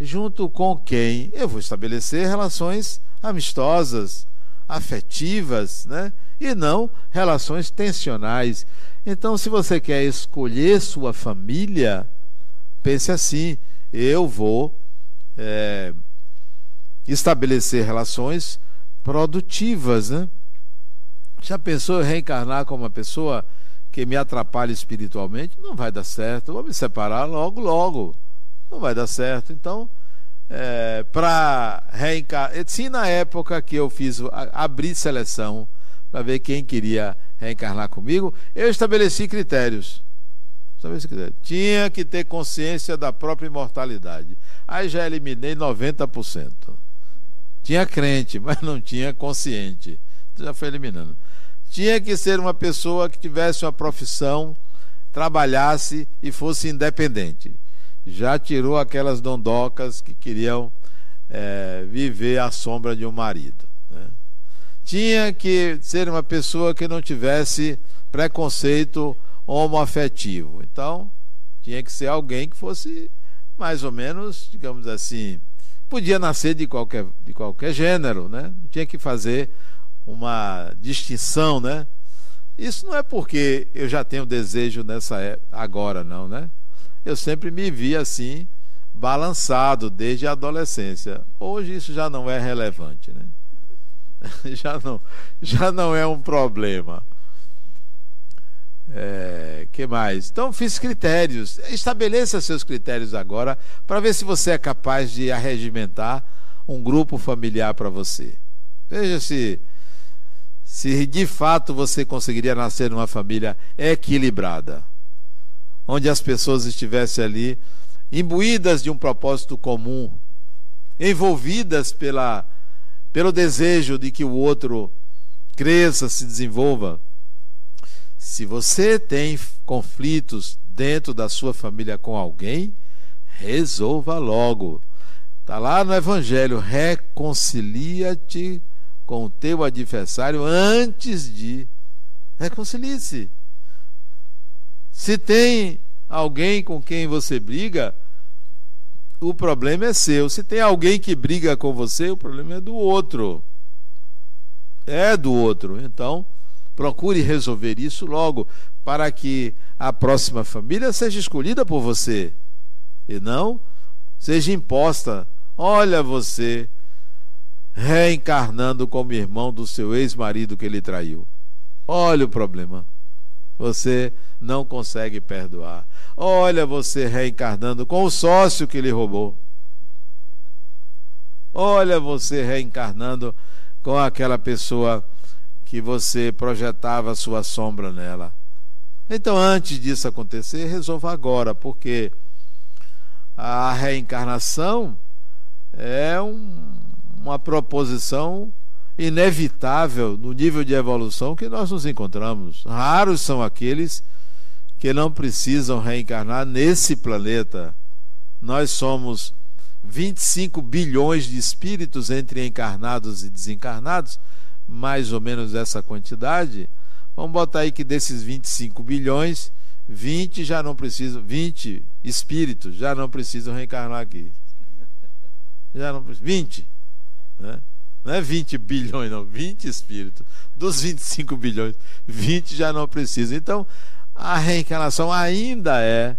junto com quem? Eu vou estabelecer relações amistosas, afetivas, né? E não relações tensionais. Então, se você quer escolher sua família, pense assim: eu vou é, estabelecer relações produtivas, né? Já pensou em reencarnar como uma pessoa que me atrapalha espiritualmente? Não vai dar certo. Vou me separar logo, logo. Não vai dar certo. Então, é, para reencarnar. Sim, na época que eu fiz, abri seleção para ver quem queria reencarnar comigo, eu estabeleci critérios. Estabeleci critérios. Tinha que ter consciência da própria imortalidade. Aí já eliminei 90%. Tinha crente, mas não tinha consciente. Já foi eliminando tinha que ser uma pessoa que tivesse uma profissão, trabalhasse e fosse independente. Já tirou aquelas dondocas que queriam é, viver à sombra de um marido. Né? Tinha que ser uma pessoa que não tivesse preconceito homoafetivo. Então, tinha que ser alguém que fosse mais ou menos, digamos assim, podia nascer de qualquer, de qualquer gênero, né? Não tinha que fazer uma distinção, né? Isso não é porque eu já tenho desejo nessa é, agora, não, né? Eu sempre me vi assim, balançado desde a adolescência. Hoje isso já não é relevante, né? já não, já não é um problema. É, que mais? Então fiz critérios. Estabeleça seus critérios agora para ver se você é capaz de arregimentar um grupo familiar para você. Veja se se de fato você conseguiria nascer numa família equilibrada, onde as pessoas estivessem ali imbuídas de um propósito comum, envolvidas pela, pelo desejo de que o outro cresça, se desenvolva. Se você tem conflitos dentro da sua família com alguém, resolva logo. Está lá no Evangelho: reconcilia-te com o teu adversário antes de reconcilie-se. Se tem alguém com quem você briga, o problema é seu. Se tem alguém que briga com você, o problema é do outro. É do outro. Então, procure resolver isso logo, para que a próxima família seja escolhida por você e não seja imposta. Olha você reencarnando como irmão do seu ex-marido que ele traiu. Olha o problema. Você não consegue perdoar. Olha você reencarnando com o sócio que lhe roubou. Olha você reencarnando com aquela pessoa que você projetava sua sombra nela. Então, antes disso acontecer, resolva agora, porque a reencarnação é um, uma proposição inevitável no nível de evolução que nós nos encontramos. Raros são aqueles que não precisam reencarnar nesse planeta. Nós somos 25 bilhões de espíritos entre encarnados e desencarnados, mais ou menos essa quantidade. Vamos botar aí que desses 25 bilhões, 20 já não precisam, 20 espíritos já não precisam reencarnar aqui. Já não precisam, 20. Né? Não é 20 bilhões, não, 20 espíritos. Dos 25 bilhões, 20 já não precisam. Então, a reencarnação ainda é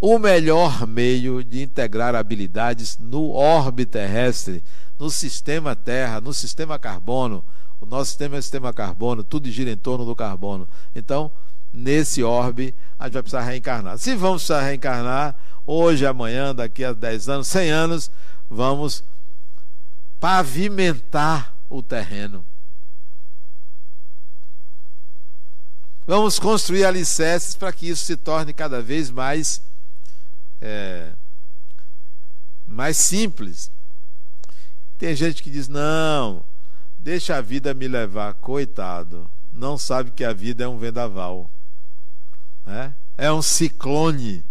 o melhor meio de integrar habilidades no orbe terrestre, no sistema Terra, no sistema carbono. O nosso sistema é o sistema carbono, tudo gira em torno do carbono. Então, nesse orbe, a gente vai precisar reencarnar. Se vamos precisar reencarnar, hoje, amanhã, daqui a 10 anos, 100 anos, vamos pavimentar o terreno. Vamos construir alicerces para que isso se torne cada vez mais é, mais simples. Tem gente que diz: não, deixa a vida me levar, coitado. Não sabe que a vida é um vendaval, é, é um ciclone,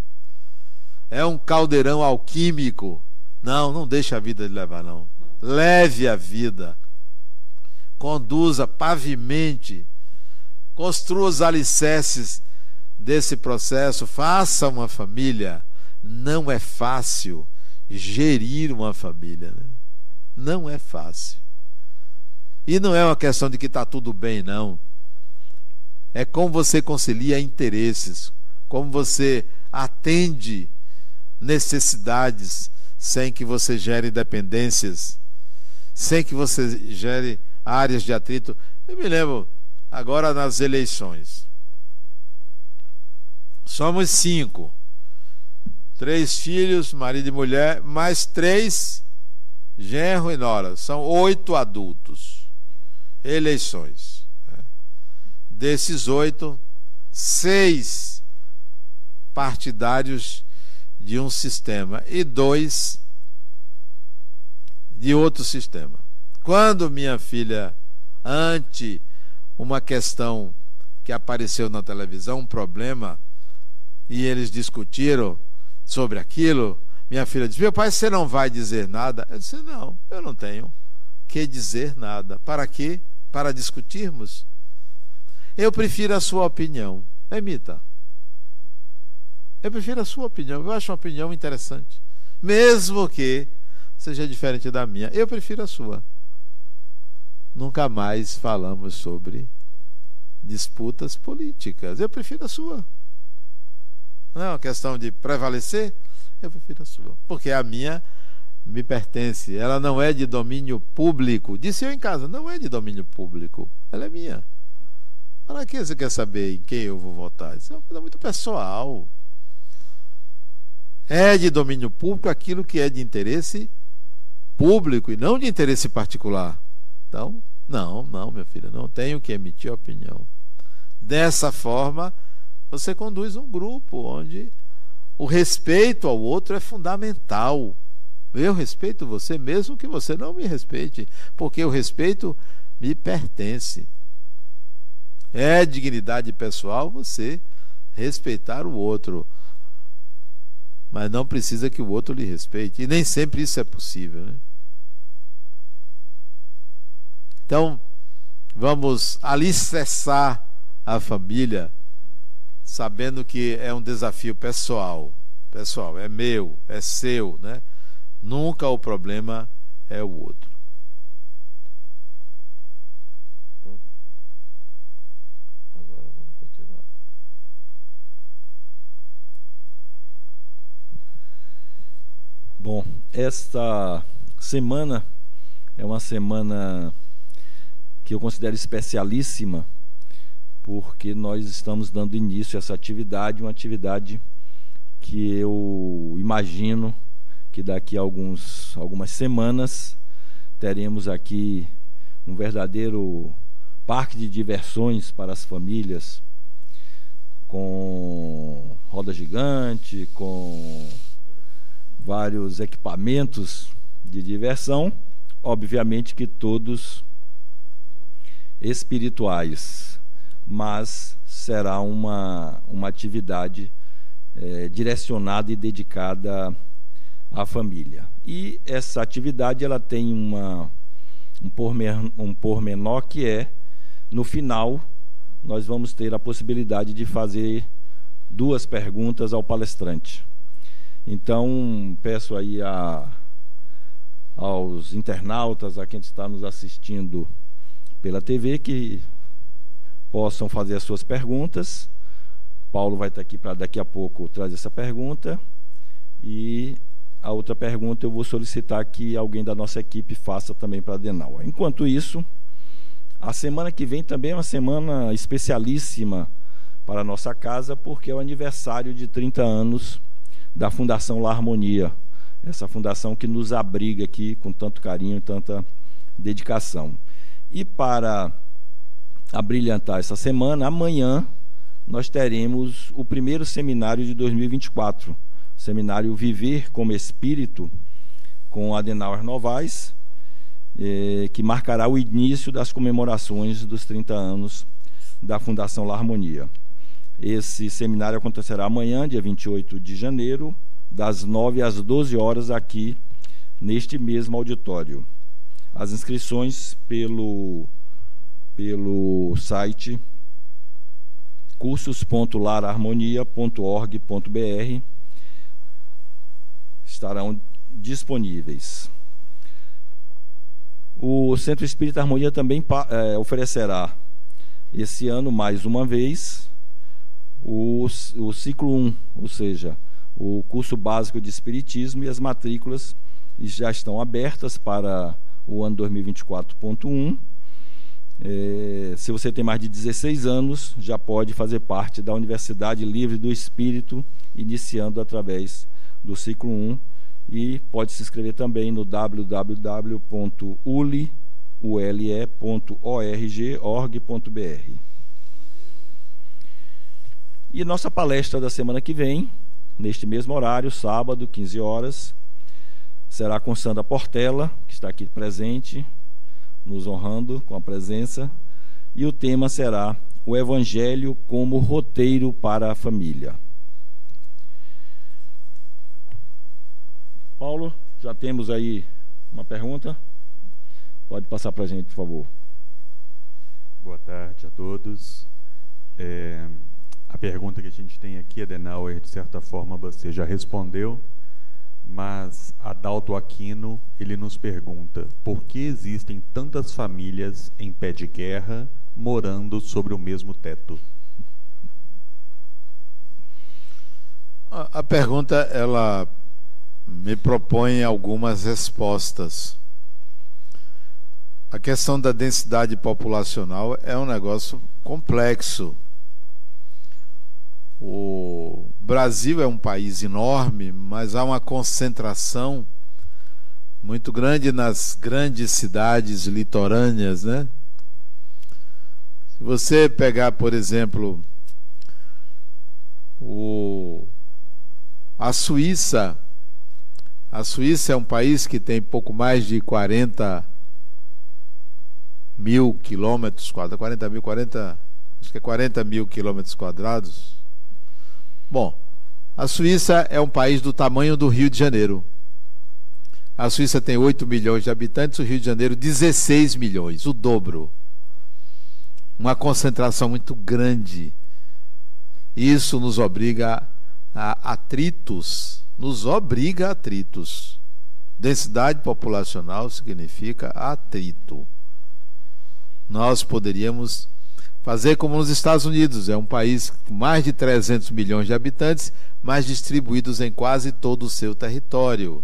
é um caldeirão alquímico. Não, não deixa a vida me levar, não leve a vida, conduza, pavimente, construa os alicerces desse processo, faça uma família. Não é fácil gerir uma família. Né? Não é fácil. E não é uma questão de que está tudo bem, não. É como você concilia interesses, como você atende necessidades sem que você gere dependências sem que você gere áreas de atrito. Eu me lembro agora nas eleições. Somos cinco. Três filhos, marido e mulher, mais três genro e nora. São oito adultos. Eleições. Né? Desses oito, seis partidários de um sistema e dois de outro sistema. Quando minha filha, ante uma questão que apareceu na televisão, um problema, e eles discutiram sobre aquilo, minha filha disse: Meu pai, você não vai dizer nada? Eu disse: Não, eu não tenho que dizer nada. Para quê? Para discutirmos? Eu prefiro a sua opinião. Emita. Eu prefiro a sua opinião. Eu acho uma opinião interessante. Mesmo que seja diferente da minha. Eu prefiro a sua. Nunca mais falamos sobre disputas políticas. Eu prefiro a sua. Não é uma questão de prevalecer? Eu prefiro a sua. Porque a minha me pertence. Ela não é de domínio público. Disse eu em casa, não é de domínio público. Ela é minha. Para que você quer saber em quem eu vou votar? Isso é uma coisa muito pessoal. É de domínio público aquilo que é de interesse público e não de interesse particular. Então, não, não, meu filho, não tenho que emitir opinião. Dessa forma, você conduz um grupo onde o respeito ao outro é fundamental. Eu respeito você mesmo que você não me respeite, porque o respeito me pertence. É dignidade pessoal você respeitar o outro mas não precisa que o outro lhe respeite. E nem sempre isso é possível. Né? Então, vamos alicerçar a família sabendo que é um desafio pessoal. Pessoal, é meu, é seu, né? Nunca o problema é o outro. Agora vamos continuar. Bom, esta semana é uma semana que eu considero especialíssima, porque nós estamos dando início a essa atividade, uma atividade que eu imagino que daqui a alguns, algumas semanas teremos aqui um verdadeiro parque de diversões para as famílias, com roda gigante, com vários equipamentos de diversão, obviamente que todos espirituais, mas será uma, uma atividade é, direcionada e dedicada a família. E essa atividade ela tem uma, um, pormenor, um pormenor que é, no final, nós vamos ter a possibilidade de fazer duas perguntas ao palestrante. Então, peço aí a, aos internautas, a quem está nos assistindo pela TV, que possam fazer as suas perguntas. Paulo vai estar aqui para daqui a pouco trazer essa pergunta. E a outra pergunta eu vou solicitar que alguém da nossa equipe faça também para a Denal. Enquanto isso, a semana que vem também é uma semana especialíssima para a nossa casa, porque é o aniversário de 30 anos da Fundação La Harmonia. Essa fundação que nos abriga aqui com tanto carinho e tanta dedicação. E para abrilhantar essa semana, amanhã nós teremos o primeiro seminário de 2024 seminário Viver como Espírito, com Adenauer Novaes, eh, que marcará o início das comemorações dos 30 anos da Fundação La Harmonia. Esse seminário acontecerá amanhã, dia 28 de janeiro, das 9 às 12 horas, aqui neste mesmo auditório. As inscrições pelo, pelo site cursos.larharmonia.org.br estarão disponíveis. O Centro Espírita Harmonia também é, oferecerá esse ano, mais uma vez, o, o ciclo 1, ou seja, o curso básico de Espiritismo e as matrículas já estão abertas para o ano 2024.1. É, se você tem mais de 16 anos, já pode fazer parte da Universidade Livre do Espírito, iniciando através do ciclo 1 e pode se inscrever também no www.ule.org.br. E nossa palestra da semana que vem, neste mesmo horário, sábado, 15 horas, será com Sandra Portela, que está aqui presente, nos honrando com a presença, e o tema será o Evangelho como roteiro para a família. Paulo, já temos aí uma pergunta? Pode passar para a gente, por favor. Boa tarde a todos. É, a pergunta que a gente tem aqui, Adenauer, de certa forma você já respondeu, mas Adalto Aquino, ele nos pergunta, por que existem tantas famílias em pé de guerra morando sobre o mesmo teto? A, a pergunta, ela me propõe algumas respostas. A questão da densidade populacional é um negócio complexo. O Brasil é um país enorme, mas há uma concentração muito grande nas grandes cidades litorâneas, né? Se você pegar, por exemplo, o a Suíça, a Suíça é um país que tem pouco mais de 40 mil quilômetros quadrados, 40 mil, 40, acho que é 40 mil quilômetros quadrados. Bom, a Suíça é um país do tamanho do Rio de Janeiro. A Suíça tem 8 milhões de habitantes, o Rio de Janeiro 16 milhões, o dobro. Uma concentração muito grande isso nos obriga a atritos, nos obriga a atritos. Densidade populacional significa atrito. Nós poderíamos fazer como nos Estados Unidos, é um país com mais de 300 milhões de habitantes, mas distribuídos em quase todo o seu território.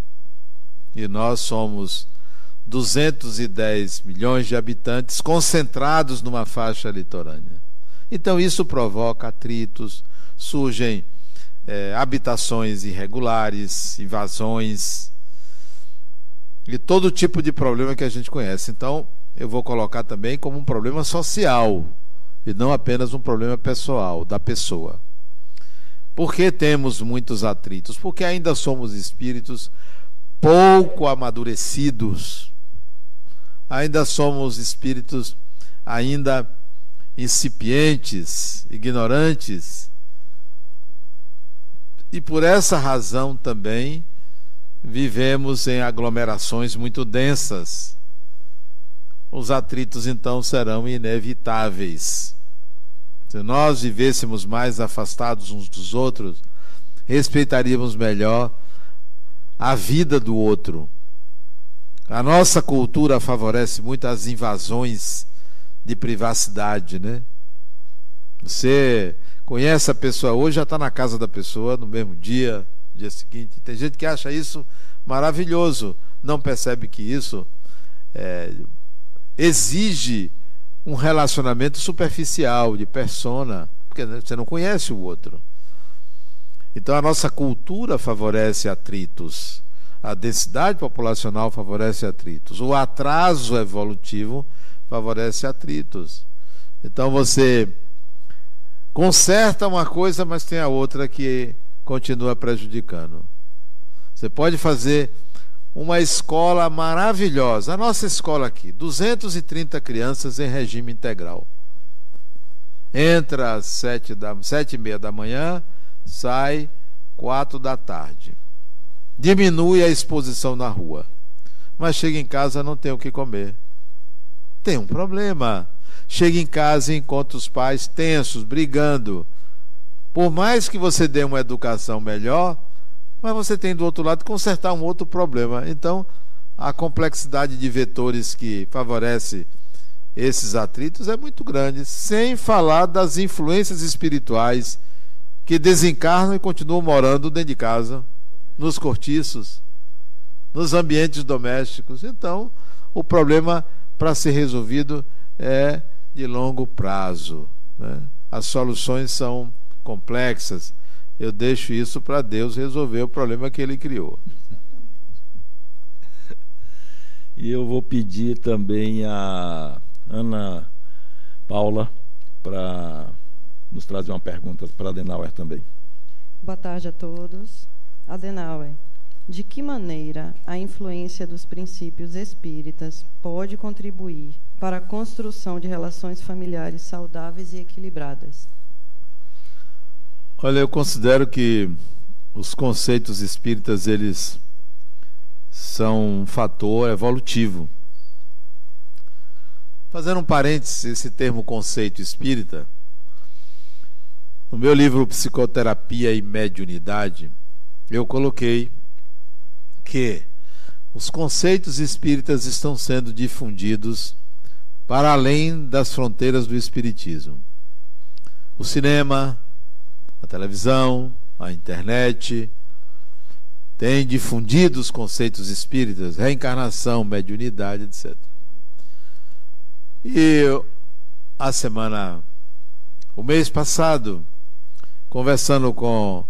E nós somos 210 milhões de habitantes concentrados numa faixa litorânea. Então isso provoca atritos, surgem é, habitações irregulares, invasões e todo tipo de problema que a gente conhece. Então eu vou colocar também como um problema social e não apenas um problema pessoal da pessoa. Por que temos muitos atritos? Porque ainda somos espíritos pouco amadurecidos ainda somos espíritos ainda incipientes, ignorantes. E por essa razão também vivemos em aglomerações muito densas. Os atritos então serão inevitáveis. Se nós vivêssemos mais afastados uns dos outros, respeitaríamos melhor a vida do outro a nossa cultura favorece muito as invasões de privacidade, né? Você conhece a pessoa hoje, já está na casa da pessoa no mesmo dia, dia seguinte. Tem gente que acha isso maravilhoso, não percebe que isso é, exige um relacionamento superficial, de persona, porque você não conhece o outro. Então a nossa cultura favorece atritos a densidade populacional favorece atritos. O atraso evolutivo favorece atritos. Então você conserta uma coisa, mas tem a outra que continua prejudicando. Você pode fazer uma escola maravilhosa. A nossa escola aqui, 230 crianças em regime integral. Entra às sete, da, sete e meia da manhã, sai quatro da tarde diminui a exposição na rua. Mas chega em casa não tem o que comer. Tem um problema. Chega em casa e encontra os pais tensos, brigando. Por mais que você dê uma educação melhor, mas você tem do outro lado consertar um outro problema. Então, a complexidade de vetores que favorece esses atritos é muito grande, sem falar das influências espirituais que desencarnam e continuam morando dentro de casa nos cortiços, nos ambientes domésticos. Então, o problema para ser resolvido é de longo prazo. Né? As soluções são complexas. Eu deixo isso para Deus resolver o problema que ele criou. E eu vou pedir também a Ana Paula para nos trazer uma pergunta para a Denauer também. Boa tarde a todos. Adenauer, de que maneira a influência dos princípios espíritas pode contribuir para a construção de relações familiares saudáveis e equilibradas? Olha, eu considero que os conceitos espíritas eles são um fator evolutivo. Fazendo um parênteses, esse termo conceito espírita, no meu livro Psicoterapia e Mediunidade, eu coloquei que os conceitos espíritas estão sendo difundidos para além das fronteiras do espiritismo. O cinema, a televisão, a internet têm difundido os conceitos espíritas, reencarnação, mediunidade, etc. E a semana, o mês passado, conversando com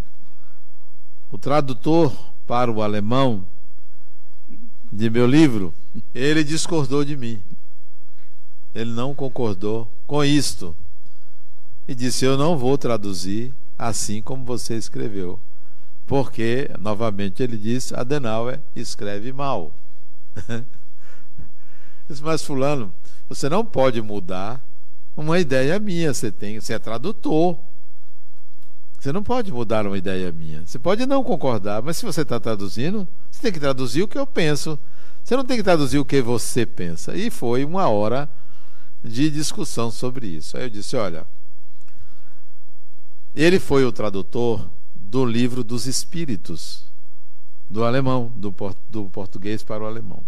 o tradutor para o alemão de meu livro, ele discordou de mim. Ele não concordou com isto. E disse: Eu não vou traduzir assim como você escreveu. Porque, novamente, ele disse: Adenauer escreve mal. disse, Mas, Fulano, você não pode mudar uma ideia minha. Você, tem, você é tradutor. Você não pode mudar uma ideia minha. Você pode não concordar, mas se você está traduzindo, você tem que traduzir o que eu penso. Você não tem que traduzir o que você pensa. E foi uma hora de discussão sobre isso. Aí eu disse: olha, ele foi o tradutor do livro dos Espíritos, do alemão, do, do português para o alemão.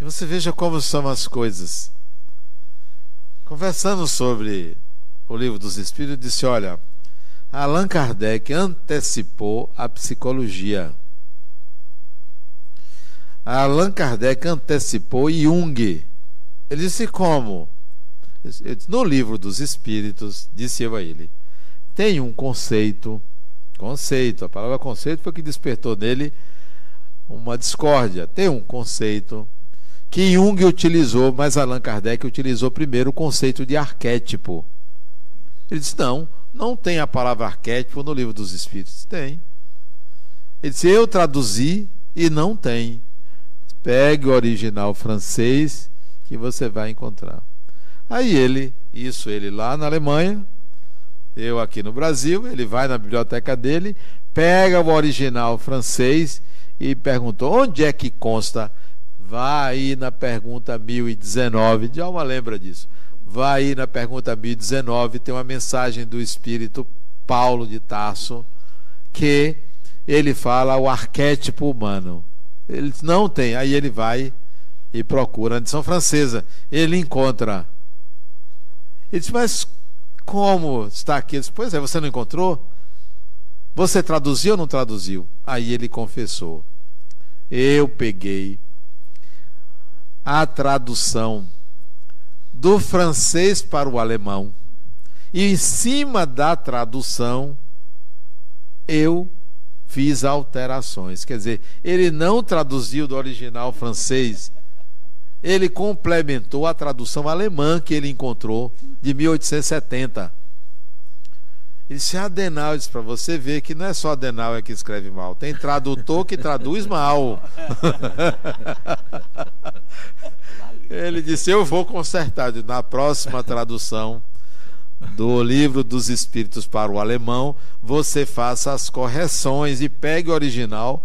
E você veja como são as coisas. Conversando sobre o livro dos Espíritos, disse: olha, Allan Kardec antecipou a psicologia. Allan Kardec antecipou Jung. Ele disse como? No livro dos Espíritos, disse eu a ele, tem um conceito, conceito, a palavra conceito foi que despertou nele uma discórdia. Tem um conceito que Jung utilizou, mas Allan Kardec utilizou primeiro o conceito de arquétipo. Ele disse: não, não tem a palavra arquétipo no livro dos Espíritos. Tem. Ele disse: eu traduzi e não tem. Pegue o original francês que você vai encontrar. Aí ele, isso ele lá na Alemanha, eu aqui no Brasil, ele vai na biblioteca dele, pega o original francês e perguntou: onde é que consta? Vai aí na pergunta 1019, Djalma lembra disso. Vai aí na pergunta 1019, tem uma mensagem do Espírito Paulo de Tarso, que ele fala o arquétipo humano. Ele não tem, aí ele vai e procura na edição francesa. Ele encontra. Ele diz, mas como está aqui? Ele diz, pois é, você não encontrou? Você traduziu ou não traduziu? Aí ele confessou. Eu peguei a tradução do francês para o alemão. E em cima da tradução, eu fiz alterações. Quer dizer, ele não traduziu do original francês, ele complementou a tradução alemã que ele encontrou de 1870. Ele disse, Adenal, disse para você ver que não é só Adenal é que escreve mal, tem tradutor que traduz mal. ele disse, eu vou consertar. Na próxima tradução do livro dos Espíritos para o alemão, você faça as correções e pegue o original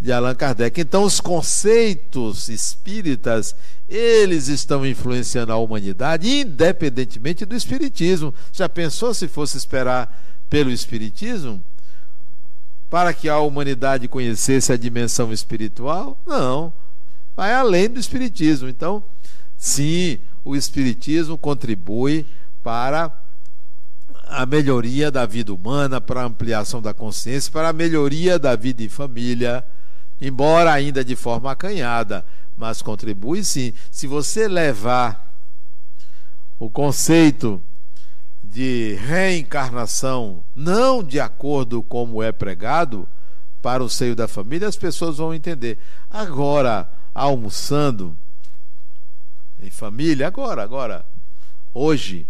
de Allan Kardec. Então, os conceitos espíritas, eles estão influenciando a humanidade, independentemente do espiritismo. Já pensou se fosse esperar pelo espiritismo? Para que a humanidade conhecesse a dimensão espiritual? Não. Vai além do espiritismo. Então, sim, o espiritismo contribui para a melhoria da vida humana, para a ampliação da consciência, para a melhoria da vida em família, embora ainda de forma acanhada, mas contribui sim. Se você levar o conceito de reencarnação não de acordo como é pregado para o seio da família, as pessoas vão entender. Agora, almoçando em família, agora, agora, hoje,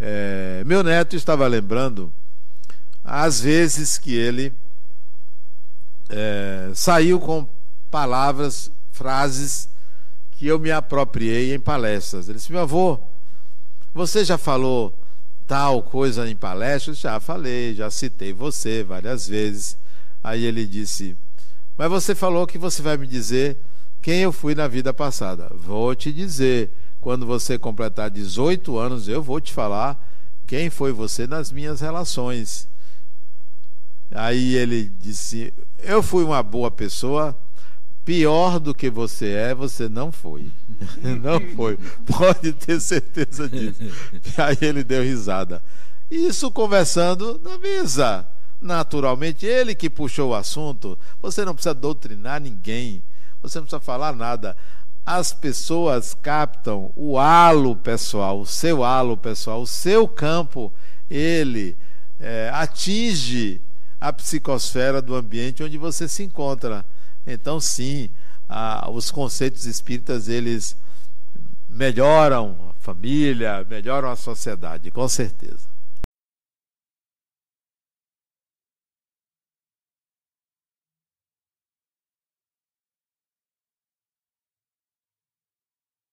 é, meu neto estava lembrando as vezes que ele é, saiu com palavras, frases que eu me apropriei em palestras. Ele disse: Meu avô, você já falou tal coisa em palestras? Já falei, já citei você várias vezes. Aí ele disse: Mas você falou que você vai me dizer quem eu fui na vida passada. Vou te dizer quando você completar 18 anos, eu vou te falar quem foi você nas minhas relações. Aí ele disse: Eu fui uma boa pessoa, pior do que você é, você não foi. não foi. Pode ter certeza disso. Aí ele deu risada. Isso conversando na mesa. Naturalmente, ele que puxou o assunto. Você não precisa doutrinar ninguém. Você não precisa falar nada as pessoas captam o halo pessoal, o seu halo pessoal, o seu campo, ele é, atinge a psicosfera do ambiente onde você se encontra. Então, sim, a, os conceitos espíritas eles melhoram a família, melhoram a sociedade, com certeza.